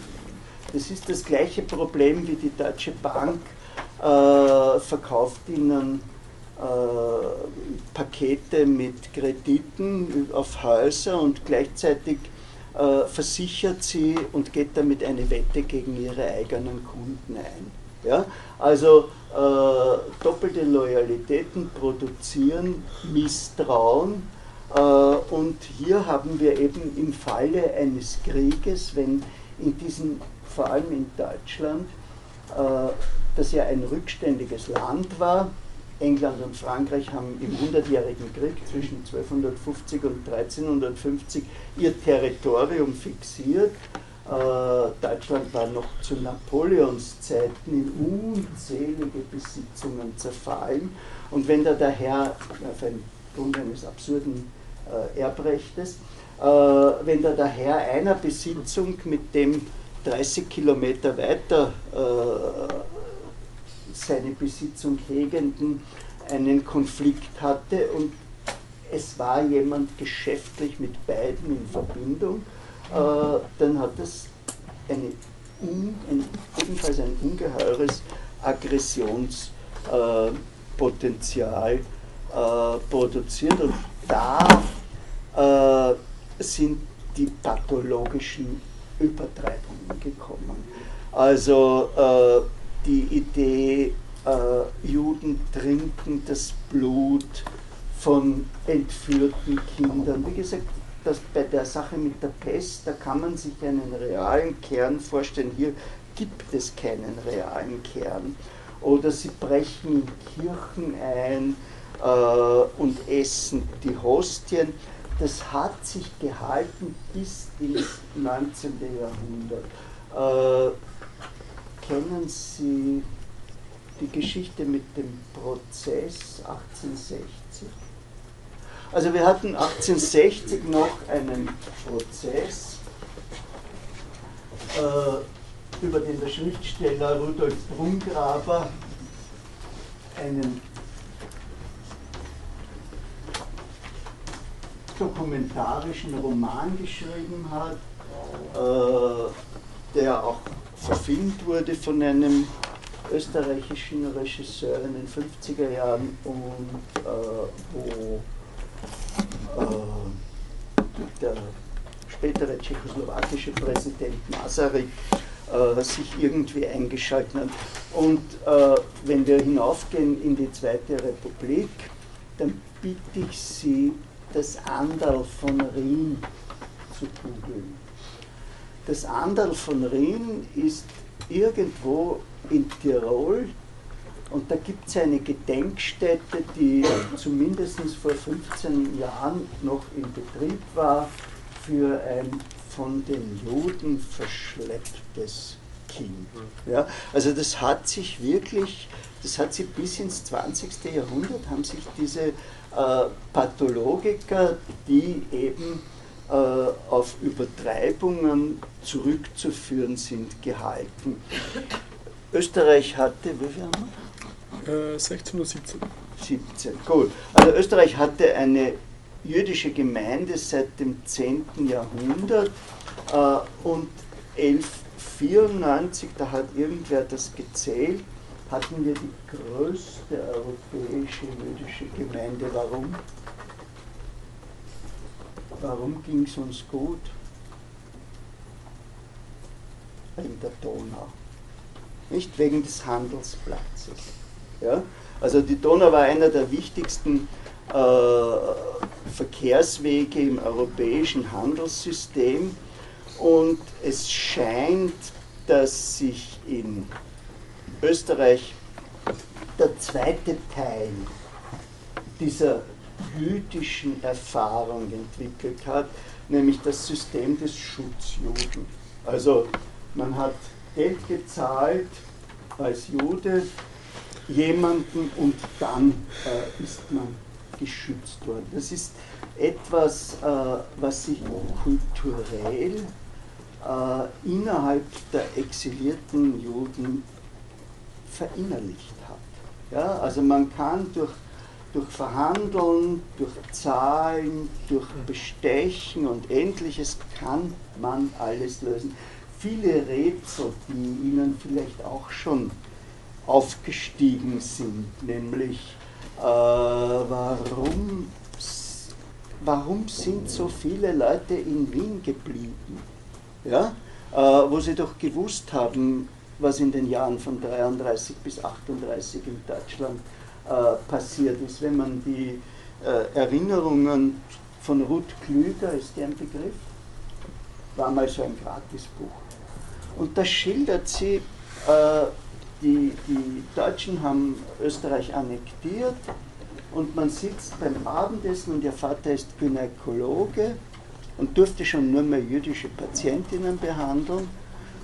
das ist das gleiche Problem wie die Deutsche Bank äh, verkauft ihnen äh, Pakete mit Krediten auf Häuser und gleichzeitig äh, versichert sie und geht damit eine Wette gegen ihre eigenen Kunden ein. Ja? Also äh, doppelte Loyalitäten produzieren Misstrauen äh, und hier haben wir eben im Falle eines Krieges, wenn in diesen vor allem in Deutschland, äh, das ja ein rückständiges Land war. England und Frankreich haben im Hundertjährigen Krieg zwischen 1250 und 1350 ihr Territorium fixiert. Äh, Deutschland war noch zu Napoleons Zeiten in unzählige Besitzungen zerfallen. Und wenn da der Herr, auf einen Grund eines absurden äh, Erbrechtes, wenn da der Herr einer Besitzung mit dem 30 Kilometer weiter äh, seine Besitzung hegenden einen Konflikt hatte und es war jemand geschäftlich mit beiden in Verbindung, äh, dann hat das eine, ein, ebenfalls ein ungeheures Aggressionspotenzial äh, produziert und da äh, sind die pathologischen Übertreibungen gekommen. Also äh, die Idee, äh, Juden trinken das Blut von entführten Kindern. Wie gesagt, das bei der Sache mit der Pest, da kann man sich einen realen Kern vorstellen. Hier gibt es keinen realen Kern. Oder sie brechen in Kirchen ein äh, und essen die Hostien das hat sich gehalten bis ins 19. Jahrhundert. Äh, kennen Sie die Geschichte mit dem Prozess 1860? Also wir hatten 1860 noch einen Prozess, äh, über den der Schriftsteller Rudolf Brungraber einen dokumentarischen Roman geschrieben hat, äh, der auch verfilmt wurde von einem österreichischen Regisseur in den 50er Jahren und äh, wo äh, der spätere tschechoslowakische Präsident Masaryk äh, sich irgendwie eingeschaltet hat. Und äh, wenn wir hinaufgehen in die Zweite Republik, dann bitte ich Sie, das Anderl von Rhin zu googeln. Das Anderl von Rhin ist irgendwo in Tirol und da gibt es eine Gedenkstätte, die zumindest vor 15 Jahren noch in Betrieb war für ein von den Juden verschlepptes Kind. Ja, also das hat sich wirklich, das hat sich bis ins 20. Jahrhundert, haben sich diese äh, Pathologiker, die eben äh, auf Übertreibungen zurückzuführen sind, gehalten. Österreich hatte, wie viel haben wir? Äh, 16 oder 17. 17, gut. Also Österreich hatte eine jüdische Gemeinde seit dem 10. Jahrhundert äh, und 1194, da hat irgendwer das gezählt, hatten wir die größte europäische jüdische Gemeinde. Warum? Warum ging es uns gut? Wegen der Donau. Nicht wegen des Handelsplatzes. Ja? Also die Donau war einer der wichtigsten äh, Verkehrswege im europäischen Handelssystem und es scheint, dass sich in Österreich der zweite Teil dieser jüdischen Erfahrung entwickelt hat, nämlich das System des Schutzjuden. Also man hat Geld gezahlt als Jude jemanden und dann äh, ist man geschützt worden. Das ist etwas, äh, was sich kulturell äh, innerhalb der exilierten Juden verinnerlicht hat. Ja, also man kann durch, durch Verhandeln, durch Zahlen, durch Bestechen und ähnliches kann man alles lösen. Viele Rätsel, die Ihnen vielleicht auch schon aufgestiegen sind, nämlich äh, warum, warum sind so viele Leute in Wien geblieben? Ja? Äh, wo sie doch gewusst haben, was in den Jahren von 33 bis 38 in Deutschland äh, passiert ist. Wenn man die äh, Erinnerungen von Ruth Klüger, ist der ein Begriff? War mal so ein Gratisbuch. Und da schildert sie, äh, die, die Deutschen haben Österreich annektiert und man sitzt beim Abendessen und ihr Vater ist Gynäkologe und durfte schon nur mehr jüdische Patientinnen behandeln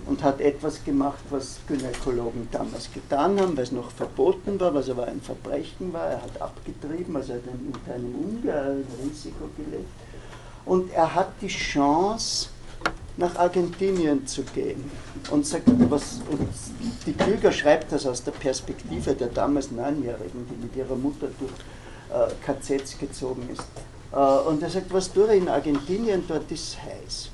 und hat etwas gemacht, was Gynäkologen damals getan haben, weil es noch verboten war, was aber ein Verbrechen war. Er hat abgetrieben, also er hat unter einem ungeheuren Risiko gelebt. Und er hat die Chance, nach Argentinien zu gehen und sagt, was, und die Klüger schreibt das aus der Perspektive der damals Neunjährigen, die mit ihrer Mutter durch äh, KZs gezogen ist. Äh, und er sagt, was tue ich in Argentinien, dort ist heiß.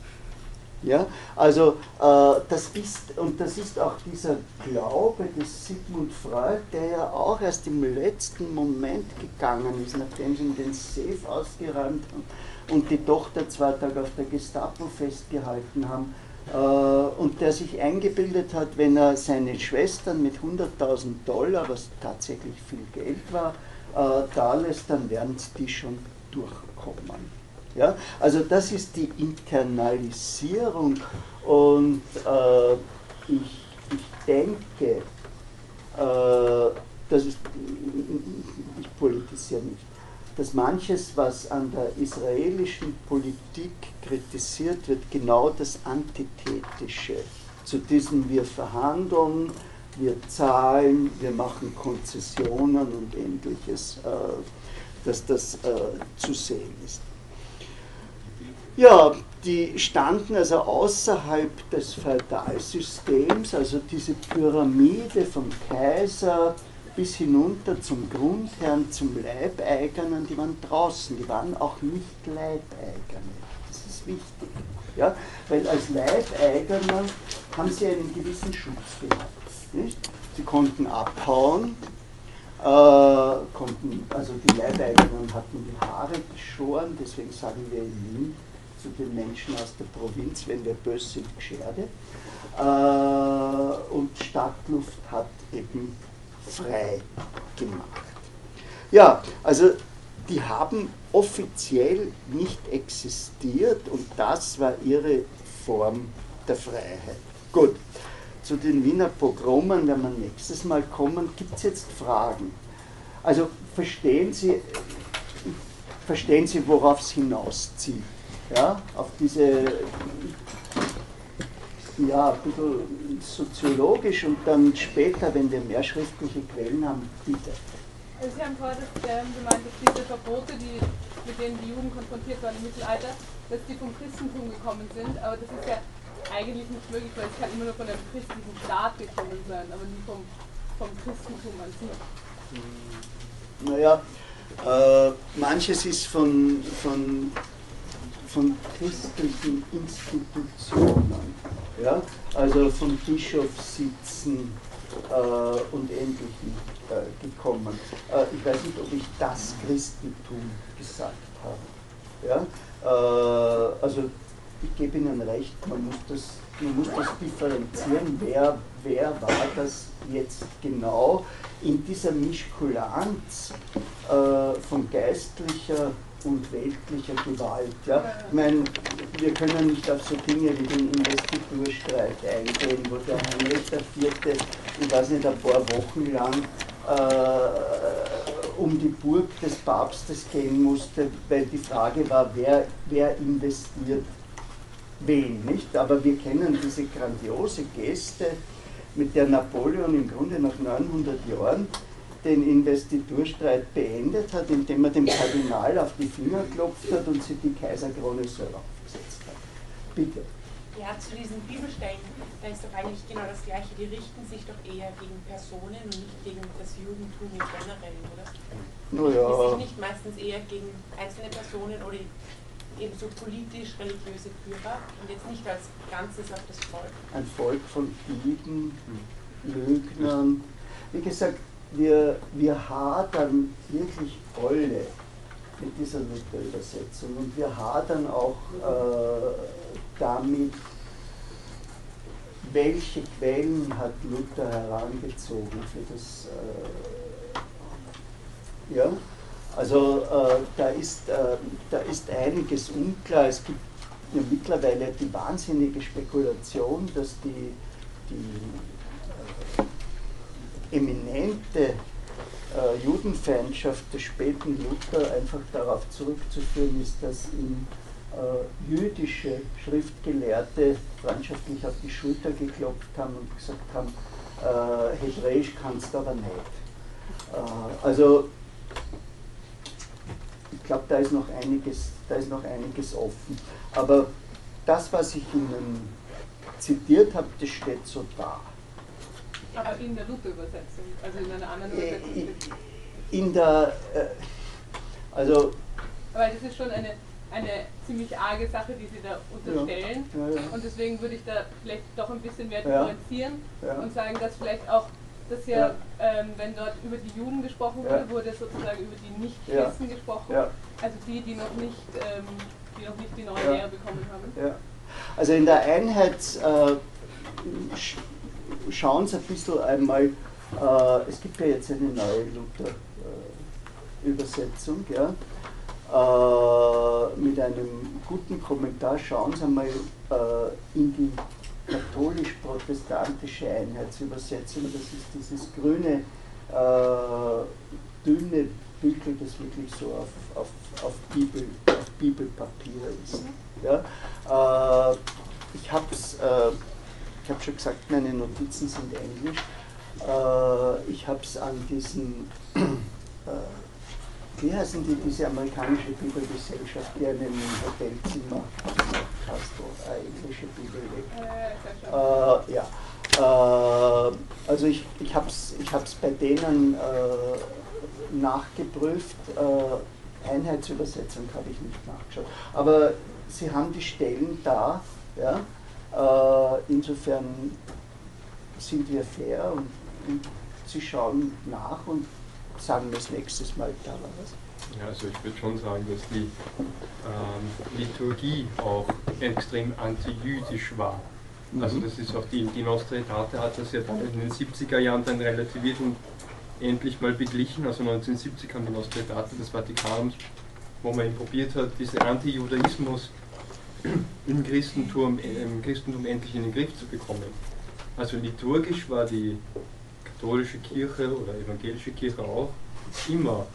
Ja, also äh, das ist, und das ist auch dieser Glaube des Sigmund Freud, der ja auch erst im letzten Moment gegangen ist, nachdem sie ihn den Safe ausgeräumt haben und die Tochter zwei Tage auf der Gestapo festgehalten haben äh, und der sich eingebildet hat, wenn er seine Schwestern mit 100.000 Dollar, was tatsächlich viel Geld war, äh, da lässt, dann werden die schon durchkommen. Ja? Also das ist die Internalisierung und äh, ich, ich denke, äh, das ist, ich politisiere nicht, dass manches, was an der israelischen Politik kritisiert wird, genau das Antithetische zu diesem wir verhandeln, wir zahlen, wir machen Konzessionen und ähnliches, äh, dass das äh, zu sehen ist. Ja, die standen also außerhalb des Feudalsystems, also diese Pyramide vom Kaiser bis hinunter zum Grundherrn, zum Leibeigenen, die waren draußen, die waren auch nicht Leibeigene. Das ist wichtig. Ja? Weil als Leibeigener haben sie einen gewissen Schutz gehabt. Nicht? Sie konnten abhauen, äh, konnten, also die Leibeigenen hatten die Haare geschoren, deswegen sagen wir in Wien zu den Menschen aus der Provinz, wenn wir böse sind, Gescherde. Äh, und Stadtluft hat eben frei gemacht. Ja, also die haben offiziell nicht existiert und das war ihre Form der Freiheit. Gut, zu den Wiener Pogromen werden wir nächstes Mal kommen. Gibt es jetzt Fragen? Also verstehen Sie, verstehen Sie, worauf es hinauszieht? Ja, auf diese, ja, ein bisschen soziologisch und dann später, wenn wir mehr schriftliche Quellen haben, bitte. Also Sie haben vorher ähm, gemeint, dass diese Verbote, die, mit denen die Juden konfrontiert waren im Mittelalter, dass die vom Christentum gekommen sind, aber das ist ja eigentlich nicht möglich, weil es kann immer nur von einem christlichen Staat gekommen sein, aber nie vom, vom Christentum an sich. Naja, äh, manches ist von, von, von christlichen Institutionen, ja? also von Bischofssitzen äh, und Ähnlichem äh, gekommen. Äh, ich weiß nicht, ob ich das Christentum gesagt habe. Ja? Äh, also ich gebe Ihnen recht, man muss das, man muss das differenzieren, wer, wer war das jetzt genau in dieser Mischkulanz äh, von geistlicher und weltlicher Gewalt. Ja? Ich meine, wir können nicht auf so Dinge wie den Investiturstreit eingehen, wo der Heinrich IV., ich weiß nicht, ein paar Wochen lang äh, um die Burg des Papstes gehen musste, weil die Frage war, wer, wer investiert wen, nicht? Aber wir kennen diese grandiose Geste, mit der Napoleon im Grunde nach 900 Jahren den Investiturstreit beendet hat, indem er dem Kardinal auf die Finger geklopft hat und sich die Kaiserkrone selber aufgesetzt hat. Bitte. Ja, zu diesen Bibelstellen, da ist doch eigentlich genau das Gleiche. Die richten sich doch eher gegen Personen und nicht gegen das Judentum im Generellen, oder? Naja. Die sich nicht meistens eher gegen einzelne Personen oder eben so politisch-religiöse Führer und jetzt nicht als Ganzes auf das Volk. Ein Volk von Dieben, Lügnern. Wie gesagt, wir, wir hadern wirklich alle mit dieser Luther-Übersetzung und wir hadern auch äh, damit, welche Quellen hat Luther herangezogen für das äh, ja, also äh, da, ist, äh, da ist einiges unklar. Es gibt ja mittlerweile die wahnsinnige Spekulation, dass die, die äh, eminente äh, Judenfeindschaft des späten Luther einfach darauf zurückzuführen ist, dass ihm äh, jüdische Schriftgelehrte freundschaftlich auf die Schulter geklopft haben und gesagt haben, äh, Hebräisch kannst du aber nicht. also glaube, da ist noch einiges, da ist noch einiges offen. Aber das, was ich Ihnen zitiert habe, das steht so da. Aber in der Luther-Übersetzung, also in einer anderen Äh, Übersetzung. In der, äh, also. Aber das ist schon eine, eine ziemlich arge Sache, die Sie da unterstellen. Ja, ja, ja. Und deswegen würde ich da vielleicht doch ein bisschen mehr differenzieren und sagen, dass vielleicht auch dass ja. Ähm, wenn dort über die Juden gesprochen wurde, wurde sozusagen über die Nichtchristen gesprochen. Also die, die noch nicht, ähm, die noch nicht die neue. Lehre bekommen haben. Ja. Also in der Einheit äh, sch schauen Sie ein bisschen einmal, äh, es gibt ja jetzt eine neue Luther-Übersetzung, ja, äh, mit einem guten Kommentar. Schauen Sie einmal äh, in die katholisch-protestantische Einheitsübersetzung. Das ist dieses grüne, äh, dünne Büchel, das wirklich so auf, auf, auf, Bibel, auf Bibelpapier ist. Ja? Äh, ich habe äh, ich hab schon gesagt, meine Notizen sind englisch. Äh, ich habe es an diesen, äh, wie heißen die, diese amerikanische Bibelgesellschaft, die einen im Hotelzimmer hast, du eine englische Bibel weg. Äh, ja. Äh, also ich, ich habe es ich hab's bei denen äh, nachgeprüft. Äh, Einheitsübersetzung habe ich nicht nachgeschaut. Aber sie haben die Stellen da. Ja? Äh, insofern sind wir fair und, und sie schauen nach und sagen es nächstes Mal, da war was. Also ich würde schon sagen, dass die ähm, Liturgie auch extrem antijüdisch war. Also das ist auch die, die Nostra Aetate hat das ja dann in den 70er Jahren dann relativiert und endlich mal beglichen. Also 1970 kam die Nostra Aetate des Vatikans, wo man eben probiert hat, diesen Antijudaismus im Christentum, im Christentum endlich in den Griff zu bekommen. Also liturgisch war die katholische Kirche oder evangelische Kirche auch immer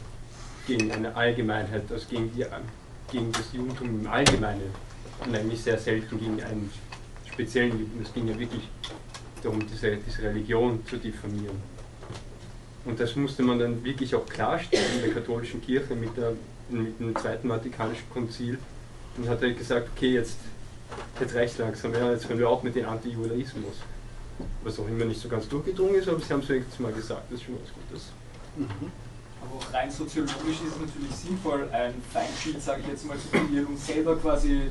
gegen eine Allgemeinheit, also gegen, die, gegen das Judentum im Allgemeinen eigentlich sehr selten gegen einen speziellen Juden. Es ging ja wirklich darum, diese, diese Religion zu diffamieren. Und das musste man dann wirklich auch klarstellen in der katholischen Kirche mit, der, mit dem Zweiten Vatikanischen Konzil. Und hat er gesagt, okay, jetzt, jetzt reicht langsam, ja, jetzt hören wir auch mit dem Antijudaismus. Was auch immer nicht so ganz durchgedrungen ist, aber sie haben es jetzt mal gesagt, das ist schon was Gutes. Mhm. Aber auch rein soziologisch ist es natürlich sinnvoll, ein Feindschild, sage ich jetzt mal, zu kreieren, um selber quasi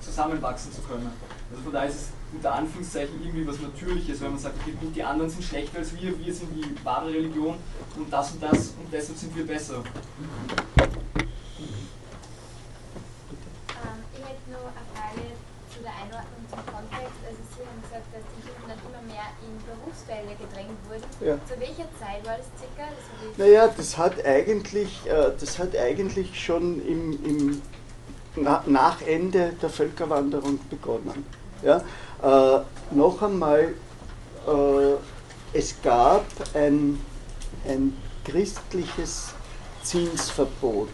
zusammenwachsen zu können. Also von daher ist es unter Anführungszeichen irgendwie was Natürliches, wenn man sagt, okay, die anderen sind schlechter als wir, wir sind die wahre Religion und das und das und deshalb sind wir besser. Ähm, ich hätte nur eine Frage zu der Einordnung zum Kontext. Also Sie haben gesagt, dass die Juden dann immer mehr in Berufsfelder gedrängt wurden. Ja. Zu welcher Zeit war das circa? Das Naja, das hat eigentlich, äh, das hat eigentlich schon im, im na, nach Ende der Völkerwanderung begonnen. Ja? Äh, noch einmal, äh, es gab ein, ein christliches Zinsverbot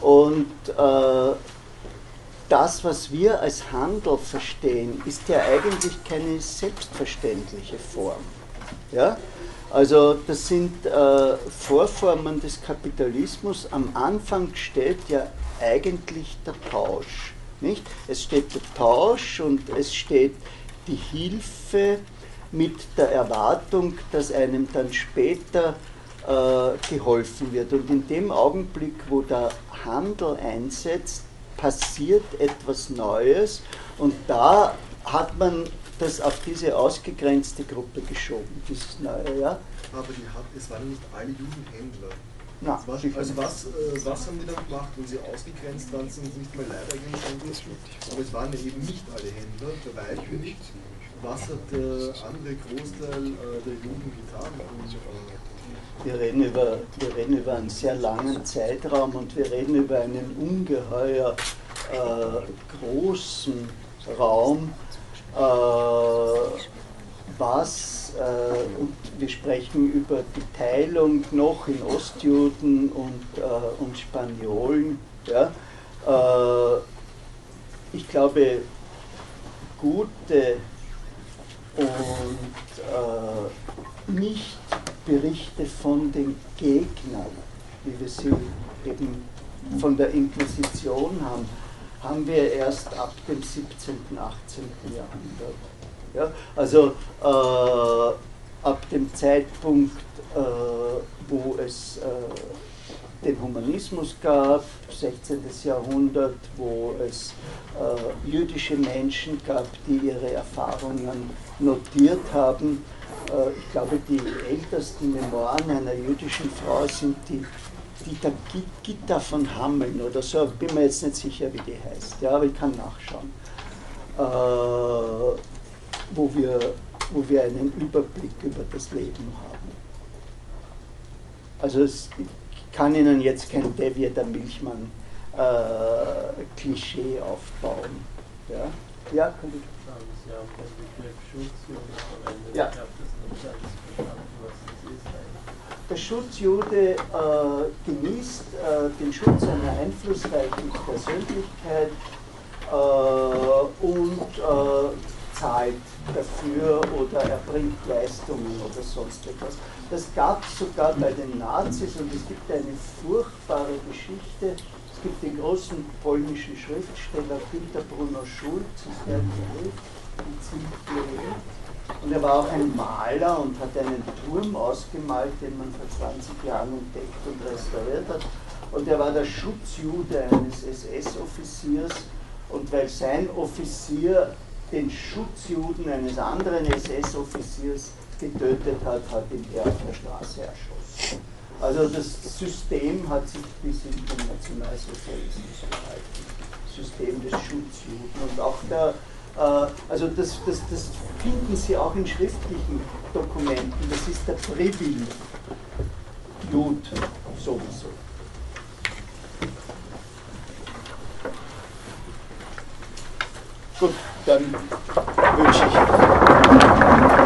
und äh, das, was wir als Handel verstehen, ist ja eigentlich keine selbstverständliche Form. Ja? Also das sind äh, Vorformen des Kapitalismus. Am Anfang steht ja eigentlich der Tausch. Nicht? Es steht der Tausch und es steht die Hilfe mit der Erwartung, dass einem dann später äh, geholfen wird. Und in dem Augenblick, wo der Handel einsetzt, passiert etwas Neues und da hat man das auf diese ausgegrenzte Gruppe geschoben, dieses Neue. Ja? Aber die hat, es waren nicht alle Juden Händler. Na, was, sicher also was, äh, was haben die dann gemacht, wenn sie ausgegrenzt waren, sind sie nicht mehr Leibeigenen Aber es waren ja eben nicht alle Händler, bei weitem nicht. Was hat der andere Großteil äh, der Juden getan? Wir reden, über, wir reden über einen sehr langen Zeitraum und wir reden über einen ungeheuer äh, großen Raum, was, äh, und wir sprechen über die Teilung noch in Ostjuden und, äh, und Spaniolen. Ja? Äh, ich glaube, gute und äh, nicht Berichte von den Gegnern, wie wir sie eben von der Inquisition haben, haben wir erst ab dem 17., 18. Jahrhundert. Ja, also äh, ab dem Zeitpunkt, äh, wo es äh, den Humanismus gab, 16. Jahrhundert, wo es äh, jüdische Menschen gab, die ihre Erfahrungen notiert haben. Äh, ich glaube, die ältesten Memoiren einer jüdischen Frau sind die Dieter Gitta von Hammeln oder so, bin mir jetzt nicht sicher, wie die heißt, ja, aber ich kann nachschauen. Äh, wo, wir, wo wir einen Überblick über das Leben haben. Also es, ich kann Ihnen jetzt kein Devier der Milchmann äh, Klischee aufbauen. Ja, ja kann ich. Ja. Ich habe das nicht ganz verstanden, was das ist eigentlich. Der Schutzjude äh, genießt äh, den Schutz einer einflussreichen Persönlichkeit äh, und äh, zahlt dafür oder erbringt Leistungen oder sonst etwas. Das gab es sogar bei den Nazis und es gibt eine furchtbare Geschichte. Es gibt den großen polnischen Schriftsteller Günter Bruno Schulz, der Begriff, die. Und er war auch ein Maler und hat einen Turm ausgemalt, den man vor 20 Jahren entdeckt und restauriert hat. Und er war der Schutzjude eines SS-Offiziers. Und weil sein Offizier den Schutzjuden eines anderen SS-Offiziers getötet hat, hat ihn er auf der Straße erschossen. Also das System hat sich bis in den Nationalsozialismus gehalten. System des Schutzjuden. Und auch der, also das, das, das finden Sie auch in schriftlichen Dokumenten, das ist der Privill Jud sowieso. Gut, dann wünsche ich